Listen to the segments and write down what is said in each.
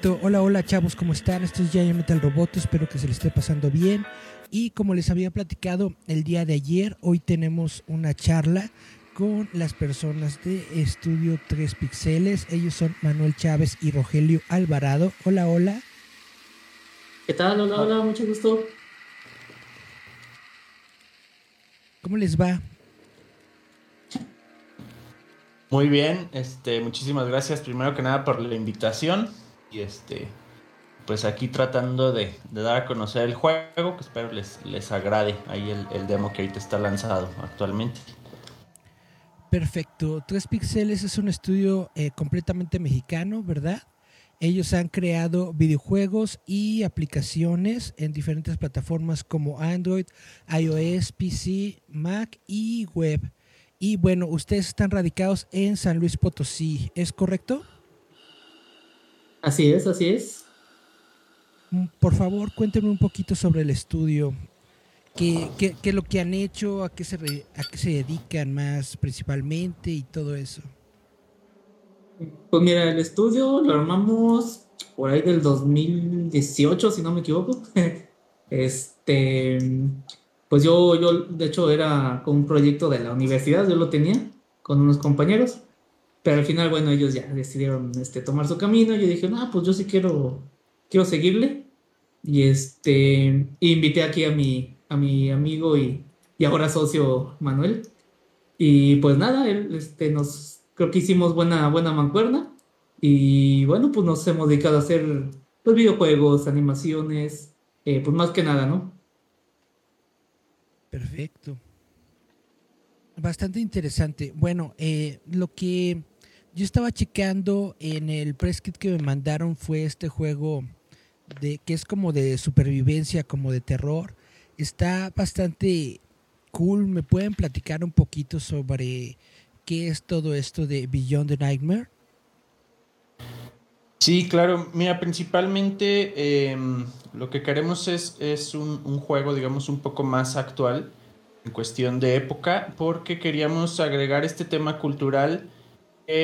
Perfecto. Hola, hola chavos, ¿cómo están? Esto es Giant Metal Roboto, espero que se les esté pasando bien. Y como les había platicado el día de ayer, hoy tenemos una charla con las personas de Estudio 3 Pixeles. Ellos son Manuel Chávez y Rogelio Alvarado. Hola, hola. ¿Qué tal? Hola, hola, mucho gusto. ¿Cómo les va? Muy bien, este, muchísimas gracias primero que nada por la invitación y este pues aquí tratando de, dar a conocer el juego que espero les, les agrade ahí el, demo que ahorita está lanzado actualmente. Perfecto, Tres Pixeles es un estudio eh, completamente mexicano, ¿verdad? Ellos han creado videojuegos y aplicaciones en diferentes plataformas como Android, iOS, PC, Mac y web. Y bueno, ustedes están radicados en San Luis Potosí, ¿es correcto? Así es, así es. Mm, por favor, cuéntenme un poquito sobre el estudio. ¿Qué, qué, qué es lo que han hecho? ¿A qué, se ¿A qué se dedican más principalmente y todo eso? Pues mira, el estudio lo armamos por ahí del 2018, si no me equivoco. este, pues yo, yo, de hecho, era con un proyecto de la universidad, yo lo tenía con unos compañeros. Pero al final, bueno, ellos ya decidieron este, tomar su camino. Yo dije, no, pues yo sí quiero, quiero seguirle. Y este, invité aquí a mi, a mi amigo y, y ahora socio Manuel. Y pues nada, él, este, nos, creo que hicimos buena, buena mancuerna. Y bueno, pues nos hemos dedicado a hacer pues, videojuegos, animaciones, eh, pues más que nada, ¿no? Perfecto. Bastante interesante. Bueno, eh, lo que yo estaba checando en el press kit que me mandaron fue este juego de que es como de supervivencia, como de terror. Está bastante cool. ¿Me pueden platicar un poquito sobre qué es todo esto de Beyond the Nightmare? Sí, claro. Mira, principalmente em, lo que queremos es, es un, un, juego, digamos, un poco más actual en cuestión de época, porque queríamos agregar este tema cultural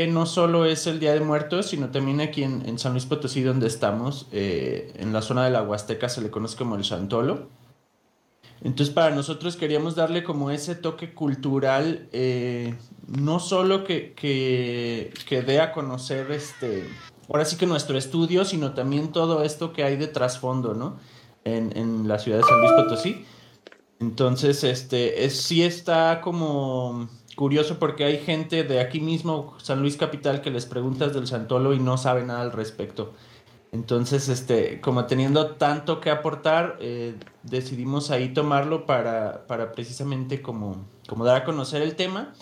no solo es el Día de Muertos, sino también aquí en, San Luis Potosí, donde estamos, eh, en la zona de la Huasteca, se le conoce como el Santolo. Entonces, para nosotros queríamos darle como ese toque cultural, eh, no solo que, que, que, dé a conocer este, ahora sí que nuestro estudio, sino también todo esto que hay de trasfondo, ¿no? En, en, la ciudad de San Luis Potosí. Entonces, este, es, sí está como curioso porque hay gente de aquí mismo, San Luis Capital, que les preguntas del Santolo y no sabe nada al respecto. Entonces, este, como teniendo tanto que aportar, eh, decidimos ahí tomarlo para, para precisamente como, como dar a conocer el tema.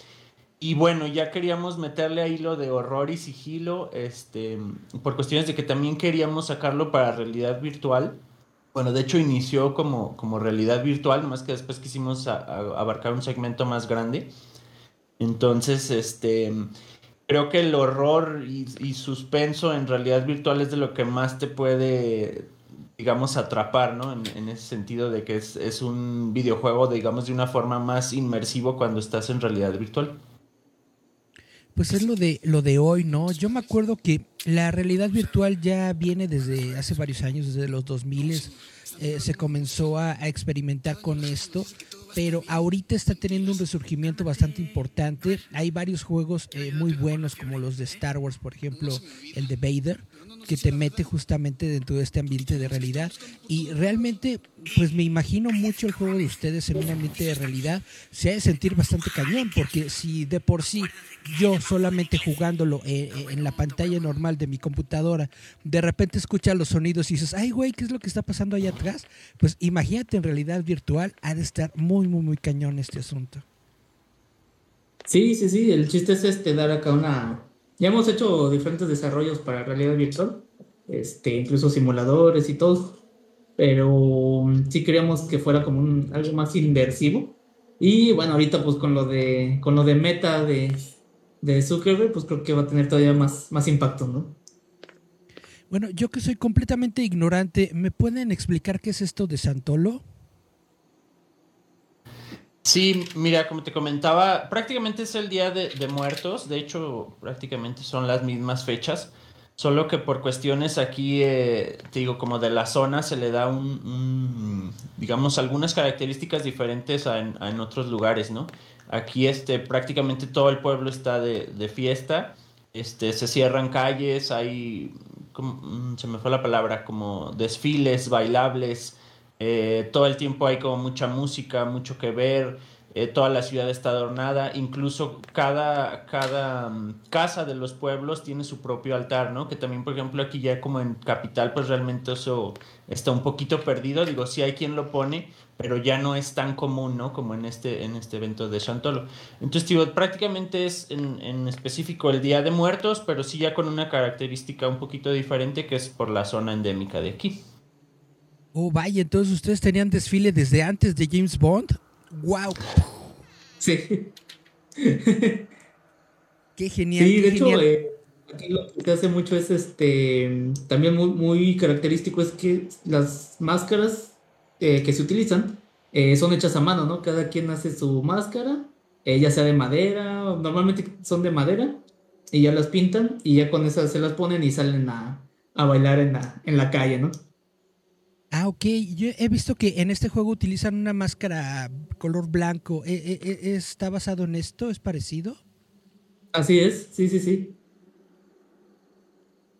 Y bueno, ya queríamos meterle ahí lo de horror y sigilo, este, por cuestiones de que también queríamos sacarlo para realidad virtual. Bueno, de hecho inició como, como realidad virtual, más que después quisimos abarcar un segmento más grande. Entonces, este, creo que el horror y, suspenso en realidad virtual es de lo que más te puede, digamos, atrapar, ¿no? En, ese sentido de que es, es, un videojuego, digamos, de una forma más inmersivo cuando estás en realidad virtual. Pues es lo de, lo de hoy, ¿no? Yo me acuerdo que la realidad virtual ya viene desde hace varios años, desde los 2000 eh, se comenzó a, experimentar con esto, pero ahorita está teniendo un resurgimiento bastante importante. Hay varios juegos eh, muy buenos como los de Star Wars, por ejemplo, el de Vader, que te mete justamente dentro de este ambiente de realidad. Y realmente, pues me imagino mucho el juego de ustedes en un ambiente de realidad. Se ha de sentir bastante cañón, porque si de por sí yo solamente jugándolo eh, eh, en la pantalla normal de mi computadora, de repente escuchas los sonidos y dices, ay güey, ¿qué es lo que está pasando allá atrás? Pues imagínate en realidad virtual, ha de estar muy, muy, muy cañón este asunto. Sí, sí, sí, el chiste es este dar acá una... Ya hemos hecho diferentes desarrollos para realidad virtual, este, incluso simuladores y todo, pero sí queríamos que fuera como un, algo más inversivo. Y bueno, ahorita pues con lo de, con lo de meta de, de Zuckerberg, pues creo que va a tener todavía más, más impacto, ¿no? Bueno, yo que soy completamente ignorante, ¿me pueden explicar qué es esto de Santolo? Sí, mira, como te comentaba, prácticamente es el Día de, Muertos, de hecho prácticamente son las mismas fechas, solo que por cuestiones aquí, eh, te digo, como de la zona se le da un, digamos, algunas características diferentes a en, otros lugares, ¿no? Aquí este, prácticamente todo el pueblo está de, de fiesta, este, se cierran calles, hay, como, mm, se me fue la palabra, como desfiles, bailables, eh, todo el tiempo hay como mucha música, mucho que ver, eh, toda la ciudad está adornada, incluso cada, cada um, casa de los pueblos tiene su propio altar, ¿no? Que también, por ejemplo, aquí ya como en capital, pues realmente eso está un poquito perdido, digo, sí hay quien lo pone, pero ya no es tan común, ¿no? Como en este, en este evento de Santolo. Entonces, prácticamente es en, en específico el Día de Muertos, pero sí ya con una característica un poquito diferente que es por la zona endémica de aquí. Oh, vaya, entonces ustedes tenían desfile desde antes de James Bond. ¡Wow! Sí. qué genial. Sí, qué de hecho, eh, aquí lo que se hace mucho es este. También muy, muy característico es que las máscaras eh, que se utilizan eh, son hechas a mano, ¿no? Cada quien hace su máscara, ya sea de madera, normalmente son de madera, y ya las pintan, y ya con esas se las ponen y salen a, a bailar en la, en la calle, ¿no? Ah, ok. Yo he visto que en este juego utilizan una máscara color blanco. ¿E- e- e- ¿Está basado en esto? ¿Es parecido? Así es, sí, sí, sí.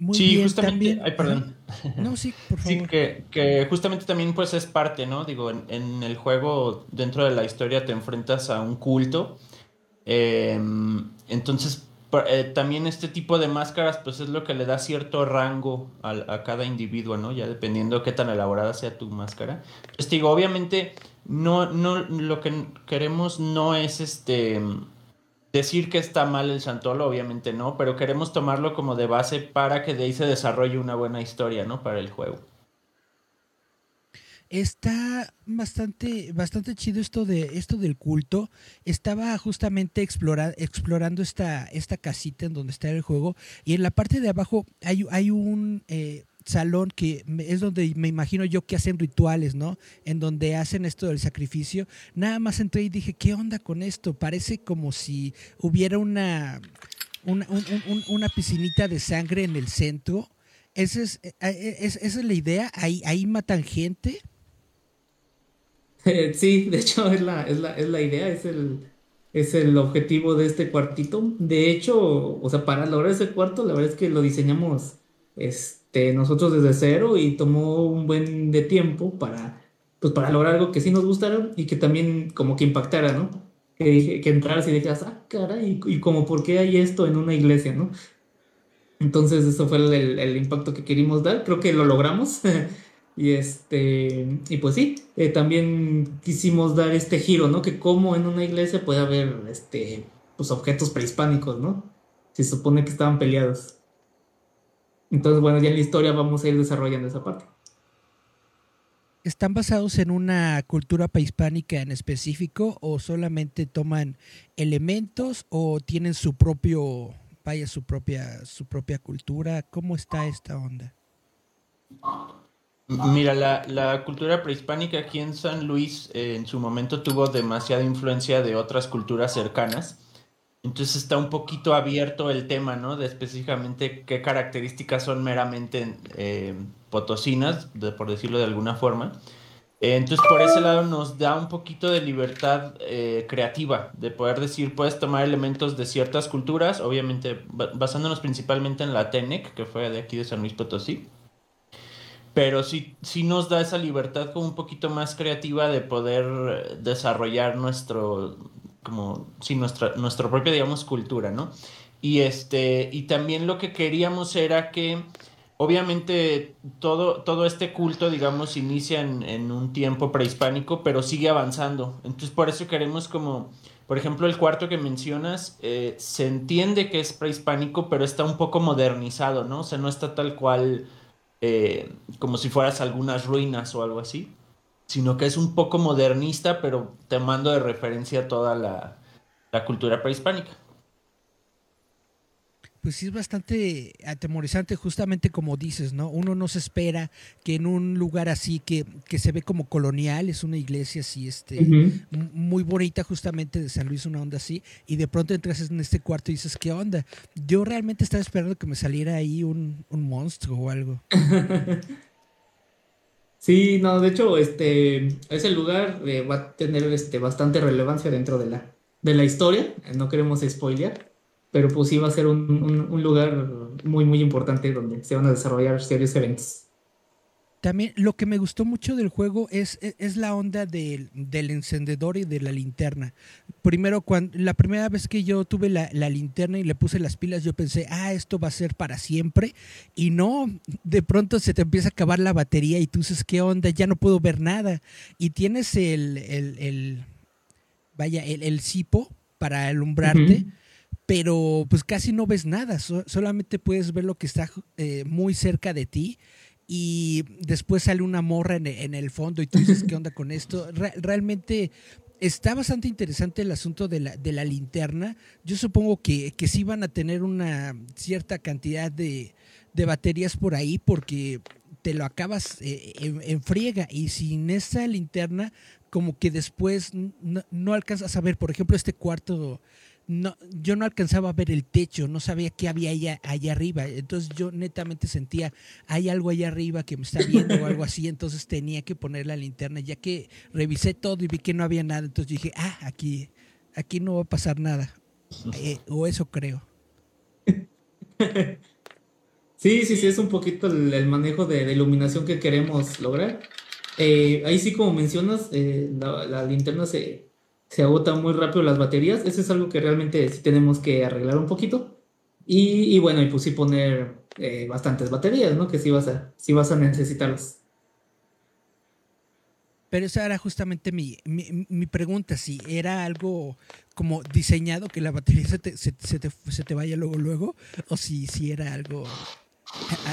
Muy sí, bien, justamente, también. ay, perdón. No, sí, por Sí, favor. que, que justamente también pues es parte, ¿no? Digo, en, en el juego, dentro de la historia te enfrentas a un culto. eh, entonces, eh, también este tipo de máscaras pues es lo que le da cierto rango al- a, cada individuo, ¿no? Ya dependiendo qué tan elaborada sea tu máscara. Pues digo, obviamente, no, no, lo que queremos no es este decir que está mal el Santolo, obviamente no, pero queremos tomarlo como de base para que de ahí se desarrolle una buena historia, ¿no? Para el juego. Está bastante, bastante chido esto de esto del culto. Estaba justamente explora- explorando esta, esta casita en donde está el juego. Y en la parte de abajo hay, hay un eh, salón que es donde me imagino yo que hacen rituales, ¿no? En donde hacen esto del sacrificio. Nada más entré y dije, ¿qué onda con esto? Parece como si hubiera una, una, un- un- un- una piscinita de sangre en el centro. Esa es, eh, eh, es- esa es la idea. Ahí, ahí matan gente. Sí, de hecho es la, es la, es la idea, es el, es el objetivo de este cuartito. De hecho, o sea, para lograr ese cuarto, la verdad es que lo diseñamos este, nosotros desde cero y tomó un buen de tiempo para, pues, para lograr algo que sí nos gustara y que también como que impactara, ¿no? Que, que entraras y dijeras, ah, caray, y, y como por qué hay esto en una iglesia, ¿no? Entonces, eso fue el, el- el impacto que queríamos dar. Creo que lo logramos. Y este, y pues sí, eh, también quisimos dar este giro, ¿no? Que como en una iglesia puede haber este, pues objetos prehispánicos, ¿no? Se supone que estaban peleados. Entonces, bueno, ya en la historia vamos a ir desarrollando esa parte. ¿Están basados en una cultura prehispánica en específico o solamente toman elementos o tienen su propio, vaya, su propia, su propia cultura? ¿Cómo está esta onda? Mira, la, la cultura prehispánica aquí en San Luis eh, en su momento tuvo demasiada influencia de otras culturas cercanas. Entonces está un poquito abierto el tema, ¿no? De específicamente qué características son meramente eh, potosinas, de- por decirlo de alguna forma. Eh, entonces por ese lado nos da un poquito de libertad creativa, de poder decir, puedes tomar elementos de ciertas culturas, obviamente ba- basándonos principalmente en la TENEC, que fue de aquí de San Luis Potosí. Pero sí, sí nos da esa libertad como un poquito más creativa de poder desarrollar nuestro, como, sí, nuestra, nuestra propia, digamos, cultura, ¿no? Y este, y también lo que queríamos era que obviamente todo, todo este culto, digamos, inicia en, un tiempo prehispánico, pero sigue avanzando. Entonces por eso queremos como, por ejemplo, el cuarto que mencionas, eh, se entiende que es prehispánico, pero está un poco modernizado, ¿no? O sea, no está tal cual eh, como si fueras algunas ruinas o algo así, sino que es un poco modernista, pero tomando de referencia toda la cultura prehispánica pues sí es bastante atemorizante, justamente como dices, ¿no? Uno no se espera que en un lugar así que, que se ve como colonial, es una iglesia así, este, muy bonita justamente de San Luis, una onda así, y de pronto entras en este cuarto y dices, ¿qué onda? Yo realmente estaba esperando que me saliera ahí un, monstruo o algo. sí, no, de hecho, este, ese lugar eh, va a tener este, bastante relevancia dentro de la, de la historia, no queremos spoilear pero pues sí va a ser un, lugar muy, muy importante donde se van a desarrollar serios eventos. También lo que me gustó mucho del juego es, es, la onda del, encendedor y de la linterna. Primero, cuando, la primera vez que yo tuve la, linterna y le puse las pilas, yo pensé, ah, esto va a ser para siempre. Y no, de pronto se te empieza a acabar la batería y tú dices, ¿qué onda? Ya no puedo ver nada. Y tienes el, el, vaya, el, el cipo para alumbrarte pero pues casi no ves nada, solamente puedes ver lo que está eh, muy cerca de ti y después sale una morra en, el fondo y tú dices, ¿qué onda con esto? realmente está bastante interesante el asunto de la, de la linterna. Yo supongo que, que sí van a tener una cierta cantidad de, baterías por ahí porque te lo acabas eh, en, friega y sin esa linterna como que después no, no alcanzas a ver, por ejemplo, este cuarto no, yo no alcanzaba a ver el techo, no sabía qué había allá, allá arriba. Entonces yo netamente sentía, hay algo allá arriba que me está viendo o algo así. Entonces tenía que poner la linterna. Ya que revisé todo y vi que no había nada, entonces dije, ah, aquí, aquí no va a pasar nada. Eh, o eso creo. Sí, sí, sí, es un poquito el, manejo de, iluminación que queremos lograr. Eh, ahí sí, como mencionas, eh, la linterna se, se agotan muy rápido las baterías. Eso es algo que realmente sí tenemos que arreglar un poquito. Y, bueno, y pues sí poner eh, bastantes baterías, ¿no? Que sí vas a, sí vas a necesitarlas. Pero esa era justamente mi, mi, pregunta, si era algo como diseñado que la batería se te, se, te, se te, vaya luego luego, o si, si era algo,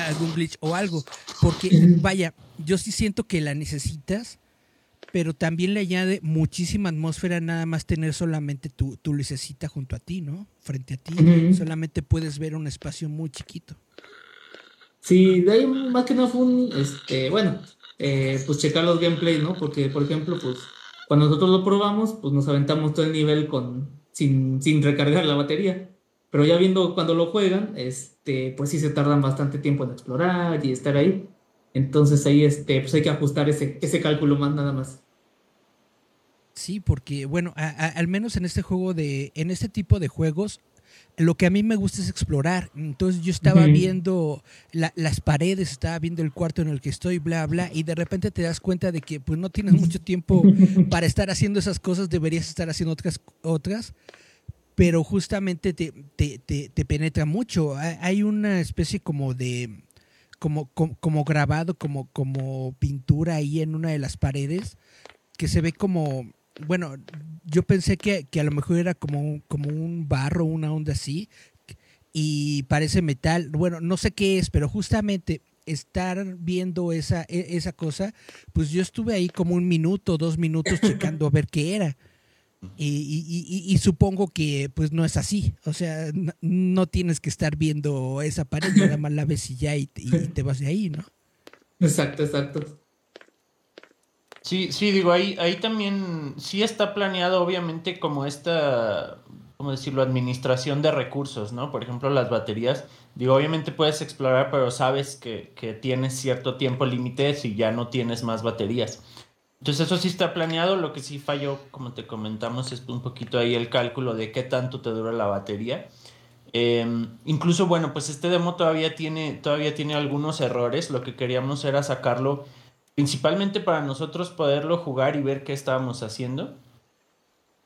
algún glitch o algo. Porque, vaya, yo sí siento que la necesitas pero también le añade muchísima atmósfera nada más tener solamente tu, tu lucecita junto a ti, ¿no? Frente a ti. Solamente puedes ver un espacio muy chiquito. Sí, de ahí más que no fue un, este, bueno, eh, pues checar los gameplays, ¿no? Porque, por ejemplo, pues cuando nosotros lo probamos, pues nos aventamos todo el nivel con, sin, sin recargar la batería. Pero ya viendo cuando lo juegan, este, pues sí se tardan bastante tiempo en explorar y estar ahí. Entonces ahí este, pues hay que ajustar ese, ese cálculo más nada más. Sí, porque bueno, al menos en este juego de, en este tipo de juegos, lo que a mí me gusta es explorar. Entonces yo estaba viendo las paredes, estaba viendo el cuarto en el que estoy, bla, bla, y de repente te das cuenta de que pues no tienes mucho tiempo para estar haciendo esas cosas, deberías estar haciendo otras, otras pero justamente te, te, te penetra mucho. Hay una especie como de como, como, grabado, como, como pintura ahí en una de las paredes, que se ve como, bueno, yo pensé que, a lo mejor era como como un barro, una onda así, y parece metal. Bueno, no sé qué es, pero justamente estar viendo esa, e, esa cosa, pues yo estuve ahí como un minuto, dos minutos checando a ver qué era. Y, supongo que pues no es así. O sea, no, tienes que estar viendo esa pared, nada más la ves y ya y, te vas de ahí, ¿no? Exacto, exacto. Sí, sí, digo, ahí, ahí también sí está planeado, obviamente, como esta, ¿cómo decirlo?, administración de recursos, ¿no? Por ejemplo, las baterías. Digo, obviamente puedes explorar, pero sabes que, que tienes cierto tiempo límite si ya no tienes más baterías. Entonces eso sí está planeado, lo que sí falló, como te comentamos, es un poquito ahí el cálculo de qué tanto te dura la batería. Em, incluso, bueno, pues este demo todavía tiene, todavía tiene algunos errores. Lo que queríamos era sacarlo principalmente para nosotros poderlo jugar y ver qué estábamos haciendo.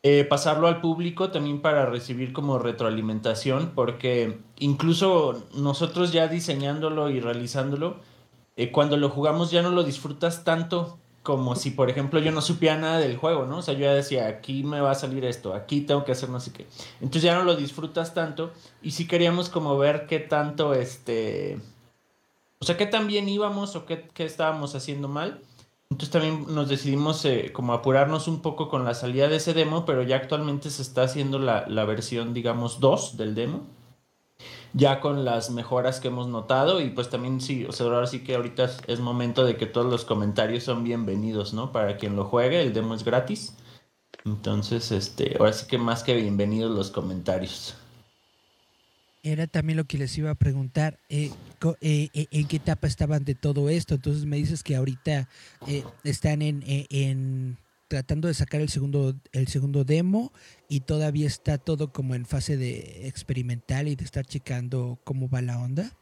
eh, pasarlo al público también para recibir como retroalimentación, porque incluso nosotros ya diseñándolo y realizándolo, eh, cuando lo jugamos ya no lo disfrutas tanto como si, por ejemplo, yo no supiera nada del juego, ¿no? O sea, yo ya decía, aquí me va a salir esto, aquí tengo que hacer no sé qué. Entonces ya no lo disfrutas tanto y sí queríamos como ver qué tanto, este, o sea, qué tan bien íbamos o qué, qué estábamos haciendo mal. Entonces también nos decidimos eh, como apurarnos un poco con la salida de ese demo, pero ya actualmente se está haciendo la, la versión, digamos, 2 del demo. Ya con las mejoras que hemos notado y pues también sí, o sea, ahora sí que ahorita es momento de que todos los comentarios son bienvenidos, ¿no? Para quien lo juegue, el demo es gratis. Entonces, este, ahora sí que más que bienvenidos los comentarios. Era también lo que les iba a preguntar, eh, eh, eh, ¿en qué etapa estaban de todo esto? Entonces me dices que ahorita están en, tratando de sacar el segundo, el segundo demo y todavía está todo como en fase de experimental y de estar checando cómo va la onda.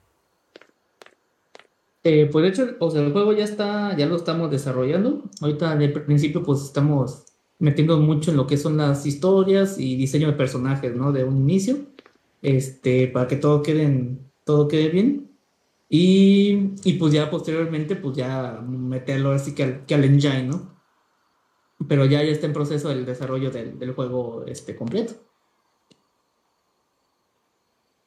pues de hecho, o sea, el juego ya está, ya lo estamos desarrollando. Ahorita de principio pues estamos metiendo mucho en lo que son las historias y diseño de personajes, ¿no? De un inicio este, para que todo quede, todo quede bien. Y, y, pues ya posteriormente, pues ya meterlo así que al, que al engine, ¿no? Pero ya, está en proceso el desarrollo del, del juego este, completo.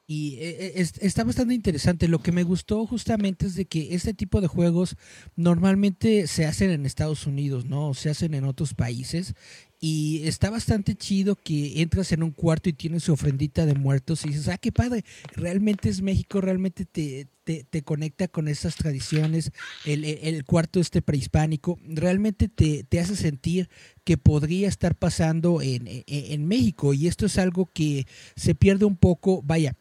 Y eh, eh, está bastante interesante. Lo que me gustó justamente es de que este tipo de juegos normalmente se hacen en Estados Unidos, ¿no? Se hacen en otros países. Y está bastante chido que entras en un cuarto y tienes su ofrendita de muertos y dices, ah, qué padre, realmente es México, realmente te, te, conecta con esas tradiciones, el, el, cuarto este prehispánico, realmente te, te, hace sentir que podría estar pasando en, en México. Y esto es algo que se pierde un poco, vaya,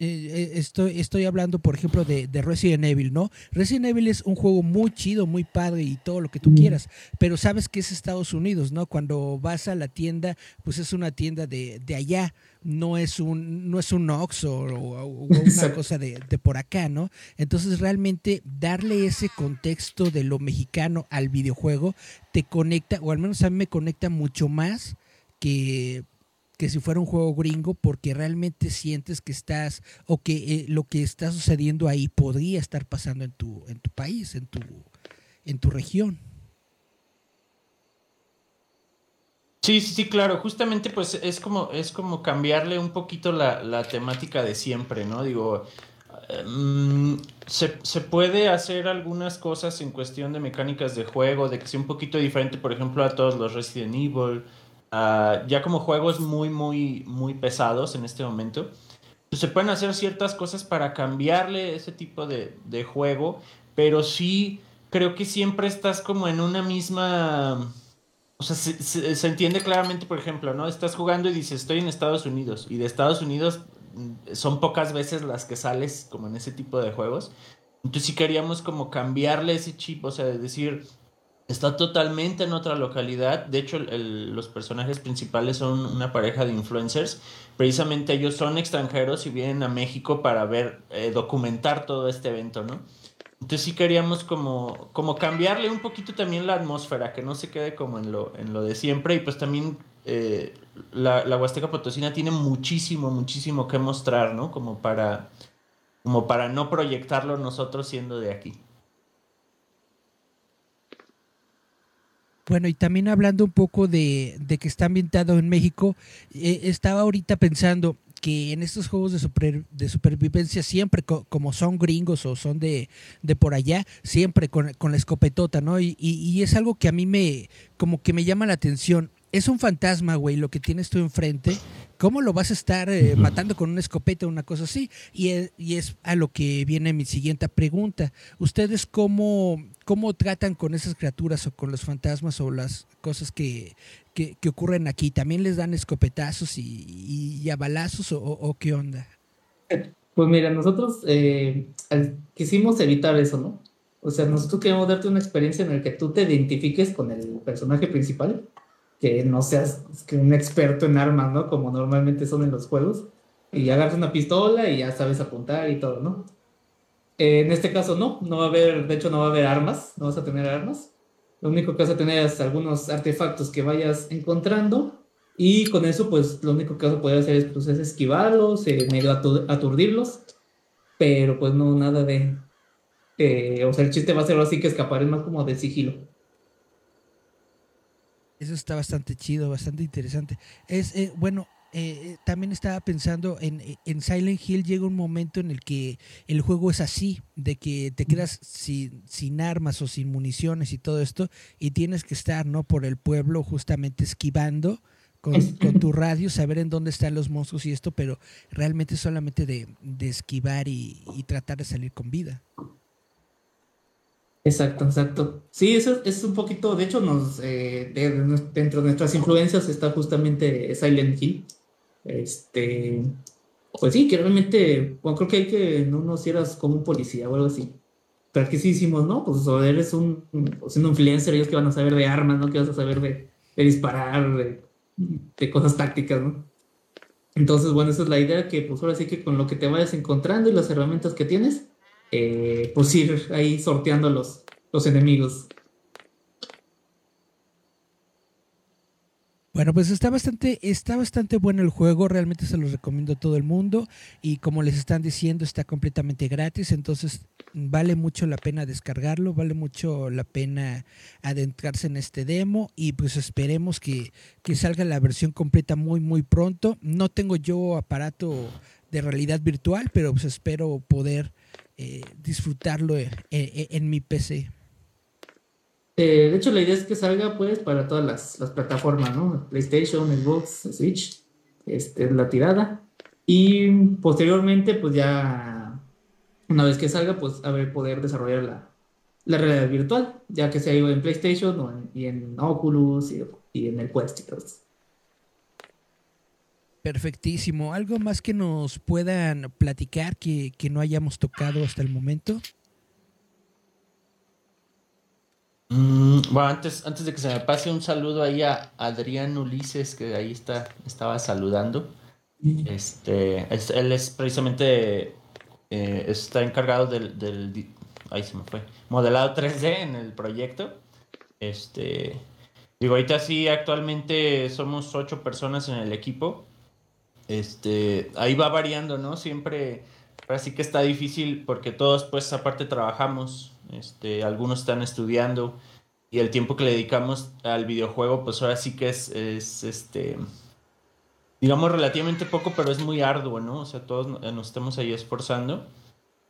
eh, eh, estoy, estoy hablando, por ejemplo, de, Resident Evil, ¿no? Resident Evil es un juego muy chido, muy padre y todo lo que tú quieras, pero sabes que es Estados Unidos, ¿no? Cuando vas a la tienda, pues es una tienda de, allá, no es un, no es un Ox o, una cosa de, de, por acá, ¿no? Entonces realmente darle ese contexto de lo mexicano al videojuego te conecta, o al menos a mí me conecta mucho más que que si fuera un juego gringo porque realmente sientes que estás o que eh, lo que está sucediendo ahí podría estar pasando en tu en tu país, en tu en tu región. Sí, sí, claro. Justamente pues es como, es como cambiarle un poquito la, temática de siempre, ¿no? Digo, em, se, se, puede hacer algunas cosas en cuestión de mecánicas de juego, de que sea un poquito diferente, por ejemplo, a todos los Resident Evil, Ah, ya como juegos muy, muy, muy pesados en este momento, pues se pueden hacer ciertas cosas para cambiarle ese tipo de, de juego, pero sí creo que siempre estás como en una misma... O sea, se, se, entiende claramente, por ejemplo, ¿no? Estás jugando y dices, estoy en Estados Unidos. Y de Estados Unidos mm, son pocas veces las que sales como en ese tipo de juegos. Entonces sí queríamos como cambiarle ese chip, o sea, de decir, Está totalmente en otra localidad. De hecho, los personajes principales son una pareja de influencers. Precisamente ellos son extranjeros y vienen a México para ver, eh, documentar todo este evento, ¿no? Entonces sí queríamos como, como cambiarle un poquito también la atmósfera, que no se quede como en lo, en lo de siempre. Y pues también eh, la, la Huasteca Potosina tiene muchísimo, muchísimo que mostrar, ¿no? Como para, como para no proyectarlo nosotros siendo de aquí. Bueno, y también hablando un poco de, que está ambientado en México, eh, estaba ahorita pensando que en estos juegos de, de supervivencia siempre, como son gringos o son de, de por allá, siempre con, la escopetota, ¿no? Y, y, es algo que a mí me, como que me llama la atención. Es un fantasma, güey, lo que tienes tú enfrente. ¿Cómo lo vas a estar eh, matando con una escopeta o una cosa así? Y es, y es a lo que viene mi siguiente pregunta. ¿Ustedes cómo, cómo tratan con esas criaturas o con los fantasmas o las cosas que, que, ocurren aquí? ¿También les dan escopetazos y, y, a balazos o, qué onda? Pues mira, nosotros eh, quisimos evitar eso, ¿no? O sea, nosotros queremos darte una experiencia en la que tú te identifiques con el personaje principal, que no seas un experto en armas, ¿no? Como normalmente son en los juegos, y agarras una pistola y ya sabes apuntar y todo, ¿no? en este caso no, no va a haber, de hecho no va a haber armas, no vas a tener armas. Lo único que vas a tener es algunos artefactos que vayas encontrando Y con eso, pues lo único que vas a poder hacer es, pues, es esquivarlos, eh, medio aturdirlos, pero pues no nada de... o sea, el chiste va a ser así que escapar es más como de sigilo. Eso está bastante chido, bastante interesante. Es, eh, bueno, eh, también estaba pensando en, en, Silent Hill llega un momento en el que el juego es así, de que te quedas sin, sin, armas o sin municiones y todo esto, y tienes que estar, ¿no? Por el pueblo justamente esquivando con, tu radio, saber en dónde están los monstruos y esto, pero realmente solamente de, de esquivar y, tratar de salir con vida. Exacto, exacto. Sí, eso es un poquito, de hecho, nos eh, dentro de nuestras influencias está justamente Silent Hill. Este, pues sí, que realmente, bueno, creo que hay que no nos hicieras como un policía o algo así. Pero que sí hicimos, ¿no? Pues o eres un, un influencer, ellos que van a saber de armas, ¿no? Que vas a saber de, de disparar, de, de cosas tácticas, ¿no? Entonces, bueno, esa es la idea, que pues ahora sí que con lo que te vayas encontrando y las herramientas que tienes, eh, pues ir ahí sorteando los, los enemigos. Bueno, pues está bastante, está bastante bueno el juego, realmente se los recomiendo a todo el mundo y como les están diciendo está completamente gratis, entonces vale mucho la pena descargarlo, vale mucho la pena adentrarse en este demo y pues esperemos que, salga la versión completa muy muy pronto. No tengo yo aparato de realidad virtual, pero pues espero poder eh, disfrutarlo en mi PC. Eh, de hecho, la idea es que salga pues para todas las, plataformas, ¿no? PlayStation, Xbox, Switch, este, la tirada. Y posteriormente, pues ya, una vez que salga, pues a ver, poder desarrollar la, realidad virtual, ya que se ha ido en PlayStation y en Oculus y, en el Quest y Perfectísimo. ¿Algo más que nos puedan platicar que, que no hayamos tocado hasta el momento? Mm, bueno, antes, antes de que se me pase un saludo ahí a Adrián Ulises, que ahí está, estaba saludando. Este, él es precisamente, eh, está encargado del, del, ahí se me fue, modelado 3D en el proyecto. Este, digo, ahorita sí, actualmente somos ocho personas en el equipo. Este, ahí va variando, ¿no? Siempre, así que está difícil porque todos, pues, aparte trabajamos este, algunos están estudiando y el tiempo que le dedicamos al videojuego, pues ahora sí que es, es este, digamos, relativamente poco, pero es muy arduo, ¿no? O sea, todos nos estamos ahí esforzando.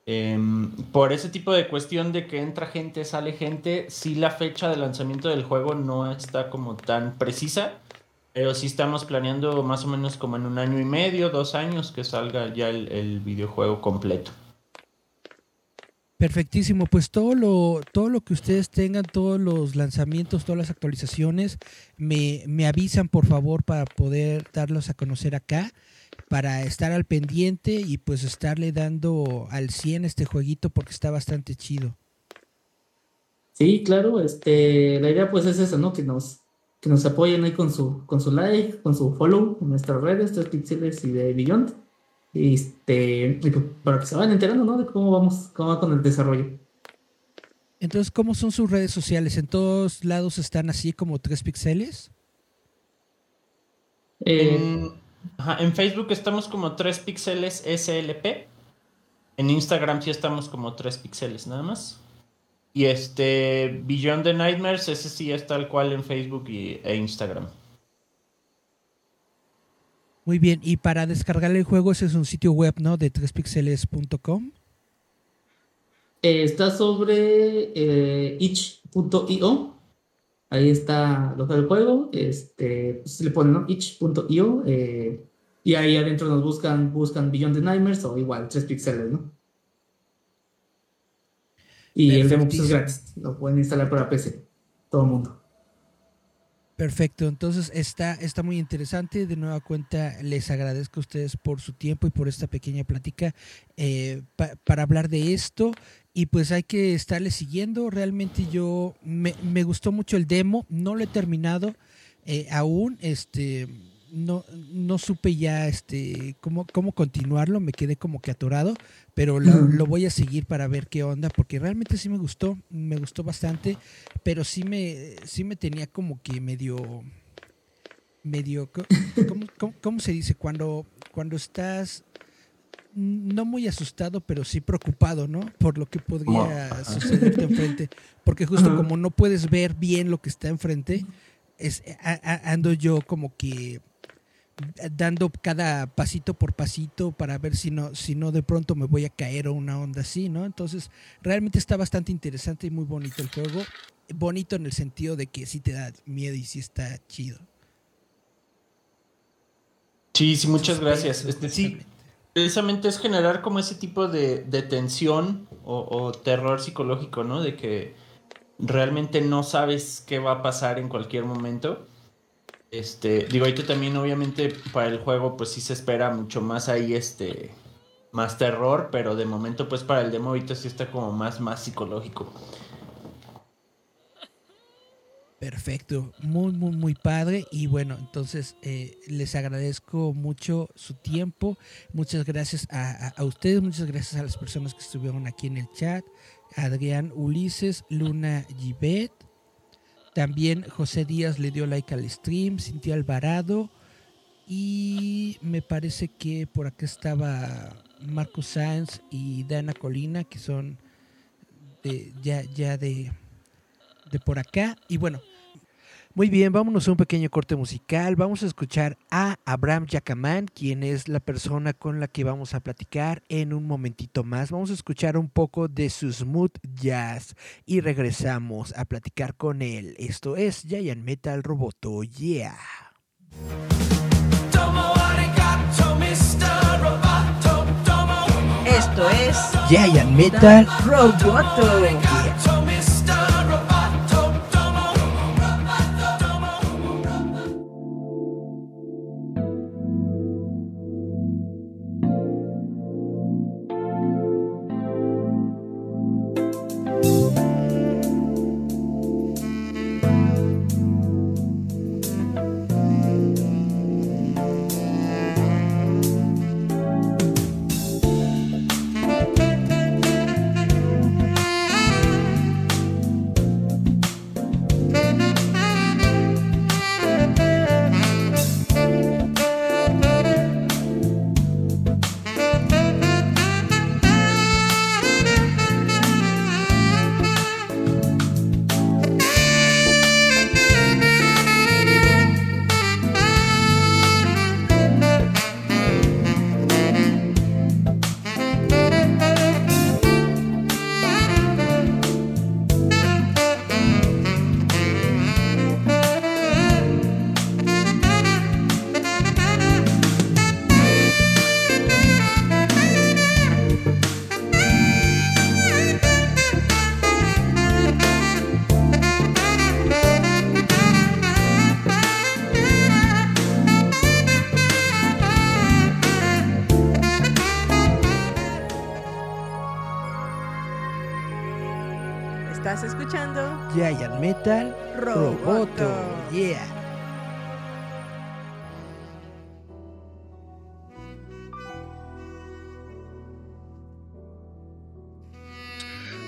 Em, por ese tipo de cuestión de que entra gente, sale gente, sí la fecha de lanzamiento del juego no está como tan precisa, pero sí estamos planeando más o menos como en un año y medio, dos años que salga ya el videojuego completo. Perfectísimo, pues todo lo, todo lo que ustedes tengan, todos los lanzamientos, todas las actualizaciones, me, me avisan por favor para poder darlos a conocer acá, para estar al pendiente y pues estarle dando al 100 este jueguito porque está bastante chido. Sí, claro, este, la idea pues es esa, ¿no? Que nos, que nos apoyen ahí con su, con su like, con su follow en nuestras redes, 3 pixeles y de Beyond este, para que se vayan enterando, ¿no? De cómo vamos, cómo va con el desarrollo. Entonces, ¿cómo son sus redes sociales? ¿En todos lados están así como tres píxeles? en, Facebook estamos como 3 píxeles SLP. En Instagram sí estamos como 3 píxeles nada más. Y este Beyond the Nightmares, ese sí es tal cual en Facebook y, e Instagram. Muy bien, y para descargar el juego ese es un sitio web, ¿no? De 3pixeles.com. Eh, está sobre eh, itch.io. Ahí está lo del juego. Este, pues, se le pone, ¿no? itch.io. Eh, y ahí adentro nos buscan, buscan Beyond the Nightmares o igual 3 píxeles, ¿no? Y el demo pues, es gratis. Lo pueden instalar para PC. Todo el mundo. Perfecto, entonces está, está muy interesante. De nueva cuenta, les agradezco a ustedes por su tiempo y por esta pequeña plática eh, para hablar de esto. Y pues hay que estarle siguiendo. Realmente yo me, me gustó mucho el demo, no lo he terminado eh, aún. Este no, no supe ya este cómo, cómo continuarlo, me quedé como que atorado, pero lo, voy a seguir para ver qué onda, porque realmente sí me gustó, me gustó bastante, pero sí me, sí me tenía como que medio medio, ¿cómo, se dice? Cuando, cuando estás no muy asustado, pero sí preocupado, ¿no? Por lo que podría sucederte enfrente. Porque justo como no puedes ver bien lo que está enfrente, es, ando yo como que dando cada pasito por pasito para ver si no, si no de pronto me voy a caer o una onda así, ¿no? Entonces, realmente está bastante interesante y muy bonito el juego. Bonito en el sentido de que sí te da miedo y sí está chido. Sí, sí, muchas gracias. Este, sí, precisamente es generar como ese tipo de, tensión o, o, terror psicológico, ¿no? De que realmente no sabes qué va a pasar en cualquier momento. Este, digo, ahorita también obviamente para el juego pues sí se espera mucho más ahí este más terror, pero de momento pues para el demo ahorita sí está como más más psicológico. Perfecto, muy, muy, muy padre. Y bueno, entonces eh, les agradezco mucho su tiempo. Muchas gracias a, a, ustedes, muchas gracias a las personas que estuvieron aquí en el chat. Adrián Ulises, Luna Gibet, también José Díaz le dio like al stream, Cintia Alvarado. Y me parece que por acá estaba Marco Sáenz y Dana Colina, que son ya, ya de, de por acá. Y bueno, muy bien, vámonos a un pequeño corte musical. Vamos a escuchar a Abraham Yacamán, quien es la persona con la que vamos a platicar en un momentito más. Vamos a escuchar un poco de su smooth jazz y regresamos a platicar con él. Esto es Giant Metal Roboto, yeah. Esto es Giant Metal Roboto.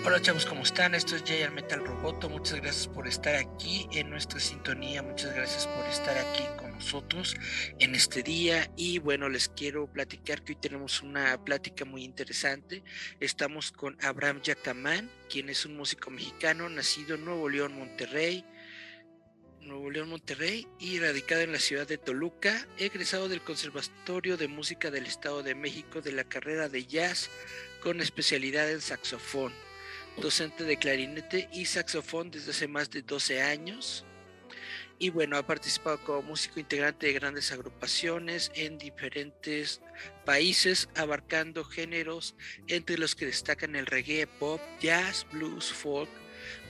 Hola chavos, ¿cómo están? Esto es Giant Metal Roboto. Muchas gracias por estar aquí en nuestra sintonía. Muchas gracias por estar aquí con nosotros en este día. Y bueno, les quiero platicar que hoy tenemos una plática muy interesante. Estamos con Abraham Yacamán, quien es un músico mexicano nacido en Nuevo León, Monterrey. Nuevo León, Monterrey y radicado en la ciudad de Toluca, egresado del Conservatorio de Música del Estado de México de la carrera de jazz con especialidad en saxofón, docente de clarinete y saxofón desde hace más de 12 años. Y bueno, ha participado como músico integrante de grandes agrupaciones en diferentes países, abarcando géneros entre los que destacan el reggae, pop, jazz, blues, folk,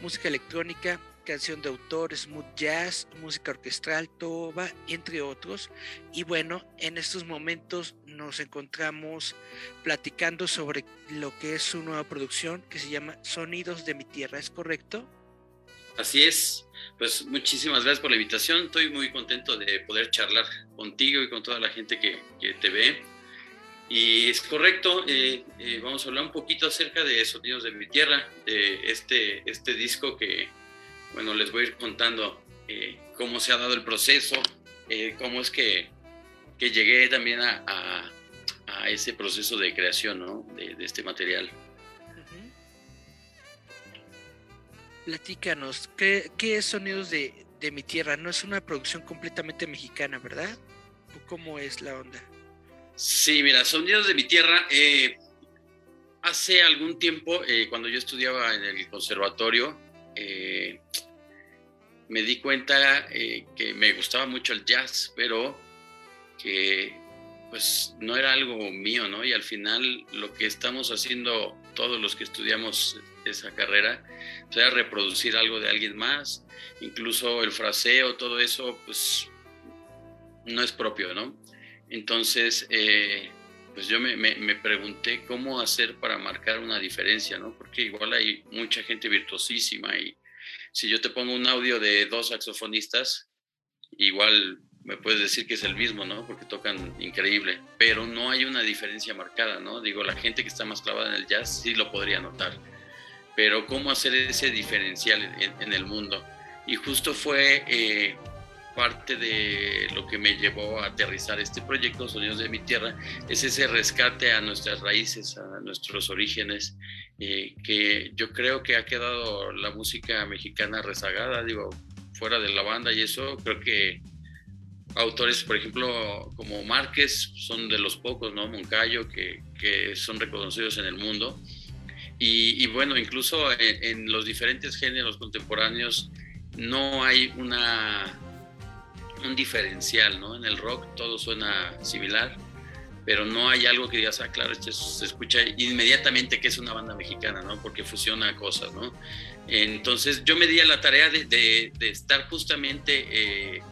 música electrónica, canción de autor, smooth jazz, música orquestral, toba, entre otros. Y bueno, en estos momentos nos encontramos platicando sobre lo que es su nueva producción que se llama Sonidos de mi Tierra, ¿es correcto? Así es, pues muchísimas gracias por la invitación. Estoy muy contento de poder charlar contigo y con toda la gente que, te ve. Y es correcto, eh, eh, vamos a hablar un poquito acerca de Sonidos de mi Tierra, de este, este disco que, bueno, les voy a ir contando eh, cómo se ha dado el proceso eh, cómo es que, que llegué también a, a, ese proceso de creación ¿no? de, este material. Platícanos, ¿qué, ¿qué, es Sonidos de, de, mi Tierra? No es una producción completamente mexicana, ¿verdad? ¿Cómo es la onda? Sí, mira, Sonidos de mi Tierra, eh, hace algún tiempo, eh, cuando yo estudiaba en el conservatorio, eh, me di cuenta eh, que me gustaba mucho el jazz, pero que pues no era algo mío, ¿no? Y al final lo que estamos haciendo todos los que estudiamos esa carrera pues, era reproducir algo de alguien más, incluso el fraseo, todo eso, pues no es propio, ¿no? Entonces, eh, pues yo me, me, pregunté cómo hacer para marcar una diferencia, ¿no? Porque igual hay mucha gente virtuosísima y si yo te pongo un audio de dos saxofonistas, igual me puedes decir que es el mismo, ¿no? Porque tocan increíble, pero no hay una diferencia marcada, ¿no? Digo, la gente que está más clavada en el jazz sí lo podría notar, pero ¿cómo hacer ese diferencial en, el mundo? Y justo fue eh, parte de lo que me llevó a aterrizar este proyecto, Sonidos de mi Tierra, es ese rescate a nuestras raíces, a nuestros orígenes, eh, que yo creo que ha quedado la música mexicana rezagada, digo, fuera de la banda y eso, creo que autores, por ejemplo, como Márquez, son de los pocos, ¿no? Moncayo, que, que son reconocidos en el mundo. Y, bueno, incluso en, en, los diferentes géneros contemporáneos no hay una, un diferencial, ¿no? En el rock todo suena similar pero no hay algo que digas, ah, claro, esto se escucha inmediatamente que es una banda mexicana, ¿no? Porque fusiona cosas, ¿no? Entonces yo me di a la tarea de, de, estar justamente, eh,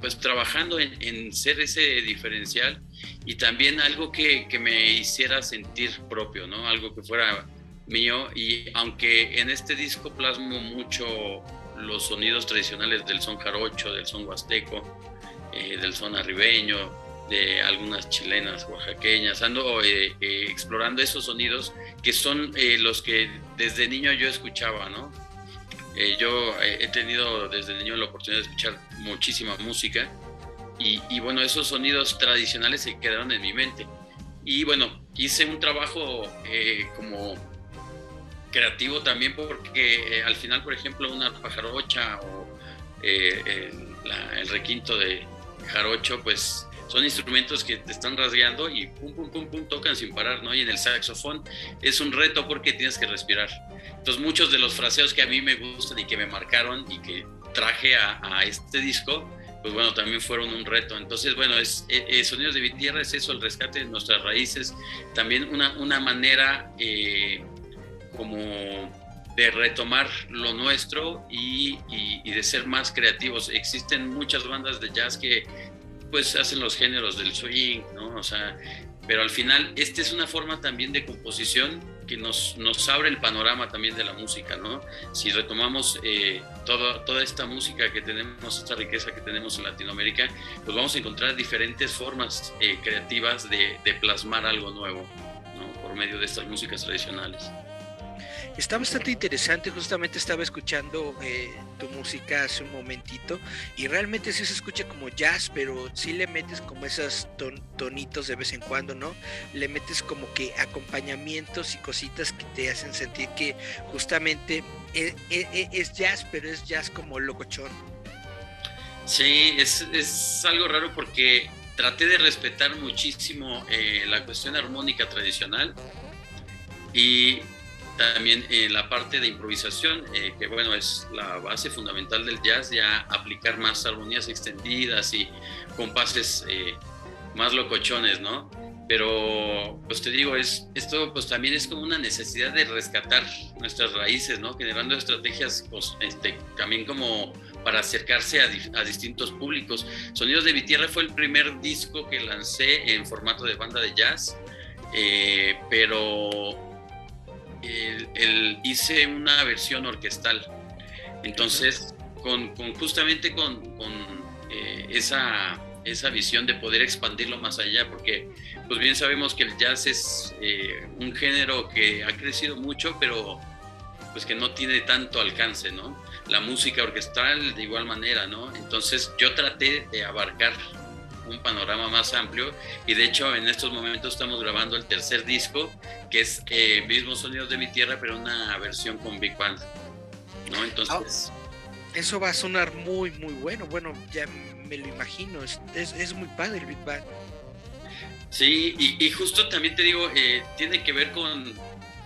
pues trabajando en, en, ser ese diferencial y también algo que, que, me hiciera sentir propio, ¿no? Algo que fuera mío y aunque en este disco plasmo mucho los sonidos tradicionales del son jarocho, del son huasteco, eh, del son arribeño, de algunas chilenas, oaxaqueñas. Ando eh, eh, explorando esos sonidos que son eh, los que desde niño yo escuchaba, ¿no? yo he tenido desde niño la oportunidad de escuchar muchísima música y, bueno, esos sonidos tradicionales se quedaron en mi mente. Y bueno, hice un trabajo como creativo también porque al final, por ejemplo, una pajarocha o el requinto de jarocho, pues son instrumentos que te están rasgueando y pum, pum, pum, pum, tocan sin parar, ¿no? Y en el saxofón es un reto porque tienes que respirar. Entonces muchos de los fraseos que a mí me gustan y que me marcaron y que traje a, este disco, pues bueno, también fueron un reto. Entonces, bueno, es, es, Sonidos de mi Tierra es eso, el rescate de nuestras raíces, también una, una manera eh, como de retomar lo nuestro y, y, de ser más creativos. Existen muchas bandas de jazz que pues hacen los géneros del swing, ¿no? O sea, pero al final esta es una forma también de composición que nos, nos abre el panorama también de la música, ¿no? Si retomamos eh, toda esta música que tenemos, esta riqueza que tenemos en Latinoamérica, pues vamos a encontrar diferentes formas eh, creativas de, de plasmar algo nuevo, ¿no? Por medio de estas músicas tradicionales. Está bastante interesante, justamente estaba escuchando eh, tu música hace un momentito y realmente sí se escucha como jazz, pero sí le metes como esos tonitos de vez en cuando, ¿no? Le metes como que acompañamientos y cositas que te hacen sentir que justamente es, e, e, es jazz, pero es jazz como locochón. Sí, es, es algo raro porque traté de respetar muchísimo eh, la cuestión armónica tradicional y también en la parte de improvisación, eh, que bueno, es la base fundamental del jazz, ya aplicar más armonías extendidas y compases eh, más locochones, ¿no? Pero, pues te digo, es, esto pues también es como una necesidad de rescatar nuestras raíces, ¿no? Generando estrategias pues, este, también como para acercarse a, a, distintos públicos. Sonidos de mi tierra fue el primer disco que lancé en formato de banda de jazz, eh, pero el, hice una versión orquestal. Entonces, con, justamente con, eh, esa, esa, visión de poder expandirlo más allá, porque pues bien sabemos que el jazz es eh, un género que ha crecido mucho, pero pues que no tiene tanto alcance, ¿no? la música orquestal de igual manera, ¿no? Entonces yo traté de abarcar un panorama más amplio y de hecho en estos momentos estamos grabando el tercer disco que es eh, Mismos Sonidos de mi Tierra pero una versión con Big Band, ¿no? Entonces... Ah, eso va a sonar muy, muy bueno. Bueno, ya me lo imagino. Es, es, muy padre el Big Band. Sí, y, y justo también te digo, eh, tiene que ver con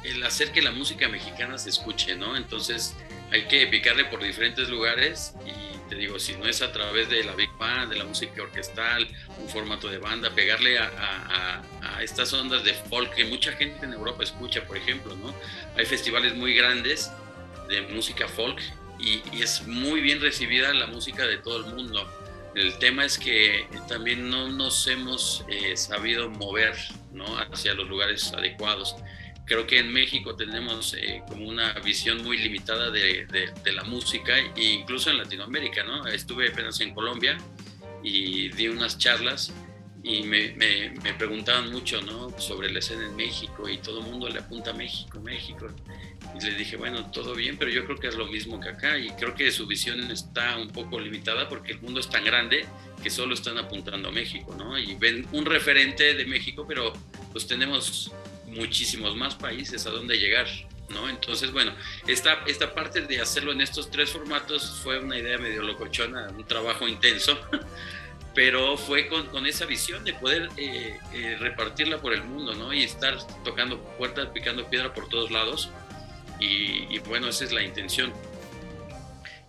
el hacer que la música mexicana se escuche, ¿no? Entonces hay que picarle por diferentes lugares y te digo, si no es a través de la Big Band, de la música orquestal, un formato de banda, pegarle a, estas ondas de folk que mucha gente en Europa escucha, por ejemplo, ¿no? Hay festivales muy grandes de música folk y, es muy bien recibida la música de todo el mundo. El tema es que también no nos hemos eh, sabido mover ¿no? hacia los lugares adecuados creo que en México tenemos eh, como una visión muy limitada de, de, la música e incluso en Latinoamérica, ¿no? Estuve apenas en Colombia y di unas charlas y me, me, me, preguntaban mucho, ¿no? Sobre la escena en México y todo el mundo le apunta a México, México. Y les dije, bueno, todo bien, pero yo creo que es lo mismo que acá y creo que su visión está un poco limitada porque el mundo es tan grande que solo están apuntando a México, ¿no? Y ven un referente de México, pero pues tenemos muchísimos más países a donde llegar, ¿no? Entonces, bueno, esta, esta parte de hacerlo en estos tres formatos fue una idea medio locochona, un trabajo intenso, pero fue con, con esa visión de poder eh, eh, repartirla por el mundo, ¿no? Y estar tocando puertas, picando piedra por todos lados. Y, y bueno, esa es la intención.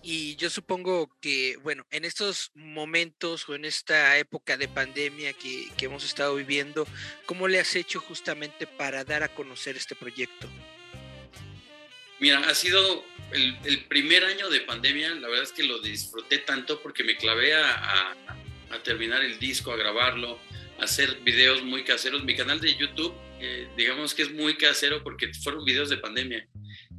Y yo supongo que, bueno, en estos momentos o en esta época de pandemia que, hemos estado viviendo, ¿cómo le has hecho justamente para dar a conocer este proyecto? Mira, ha sido el, primer año de pandemia, la verdad es que lo disfruté tanto porque me clavé a, terminar el disco, a grabarlo, a hacer videos muy caseros. Mi canal de YouTube, eh, digamos que es muy casero porque fueron videos de pandemia.